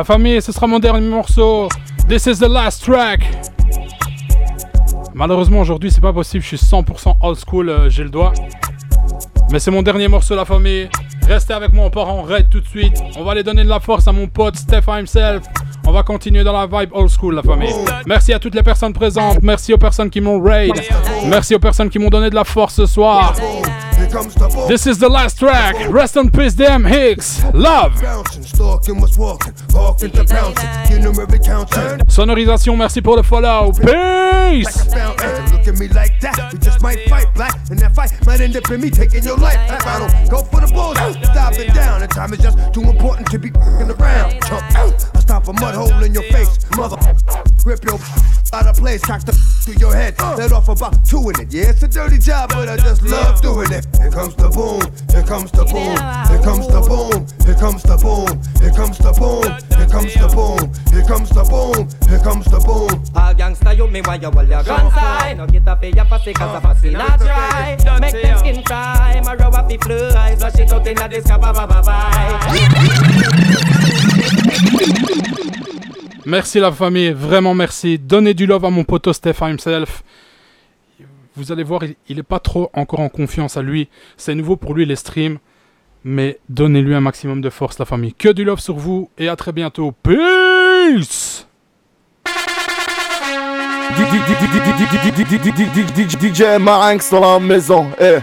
La famille, ce sera mon dernier morceau. This is the last track. Malheureusement, aujourd'hui, c'est pas possible. Je suis 100% old school, euh, j'ai le doigt. Mais c'est mon dernier morceau, la famille. Restez avec moi, on part en raid tout de suite. On va aller donner de la force à mon pote Steph himself. On va continuer dans la vibe old school, la famille. Merci à toutes les personnes présentes. Merci aux personnes qui m'ont raid. Merci aux personnes qui m'ont donné de la force ce soir. This is the last track. Rest in peace, DMX. Love. Bouncing, stalking what's walking, walking to bouncing, you know every counting. Sonorisation, merci pour le follow. Peace. Look at me like that. We just might fight black, and that fight might end up in me taking your life. I don't go for the bullshit, stop it down. The time is just too important to be f***ing around. Chump, I stop a mud hole in your face, mother. Rip your out of place, cock the through your head. Uh. Let off about two in it. Yeah, it's a dirty job, but I just love doing it. Here comes the boom, here comes the boom, here comes the boom, here comes the boom, here comes the boom, here comes the boom, here comes the boom, here comes the boom. All gangsta you me why you hold your gun side. No get up in your pussy cause a pussy not dry. Make them skin cry, my up the fly Flush it out in the sky, bye bye bye bye Merci la famille, vraiment merci. Donnez du love à mon poteau Steph himself. Vous allez voir, il- il est pas trop encore en confiance à lui. C'est nouveau pour lui les streams. Mais donnez-lui un maximum de force la famille. Que du love sur vous et à très bientôt. Peace DJ dans la maison, eh.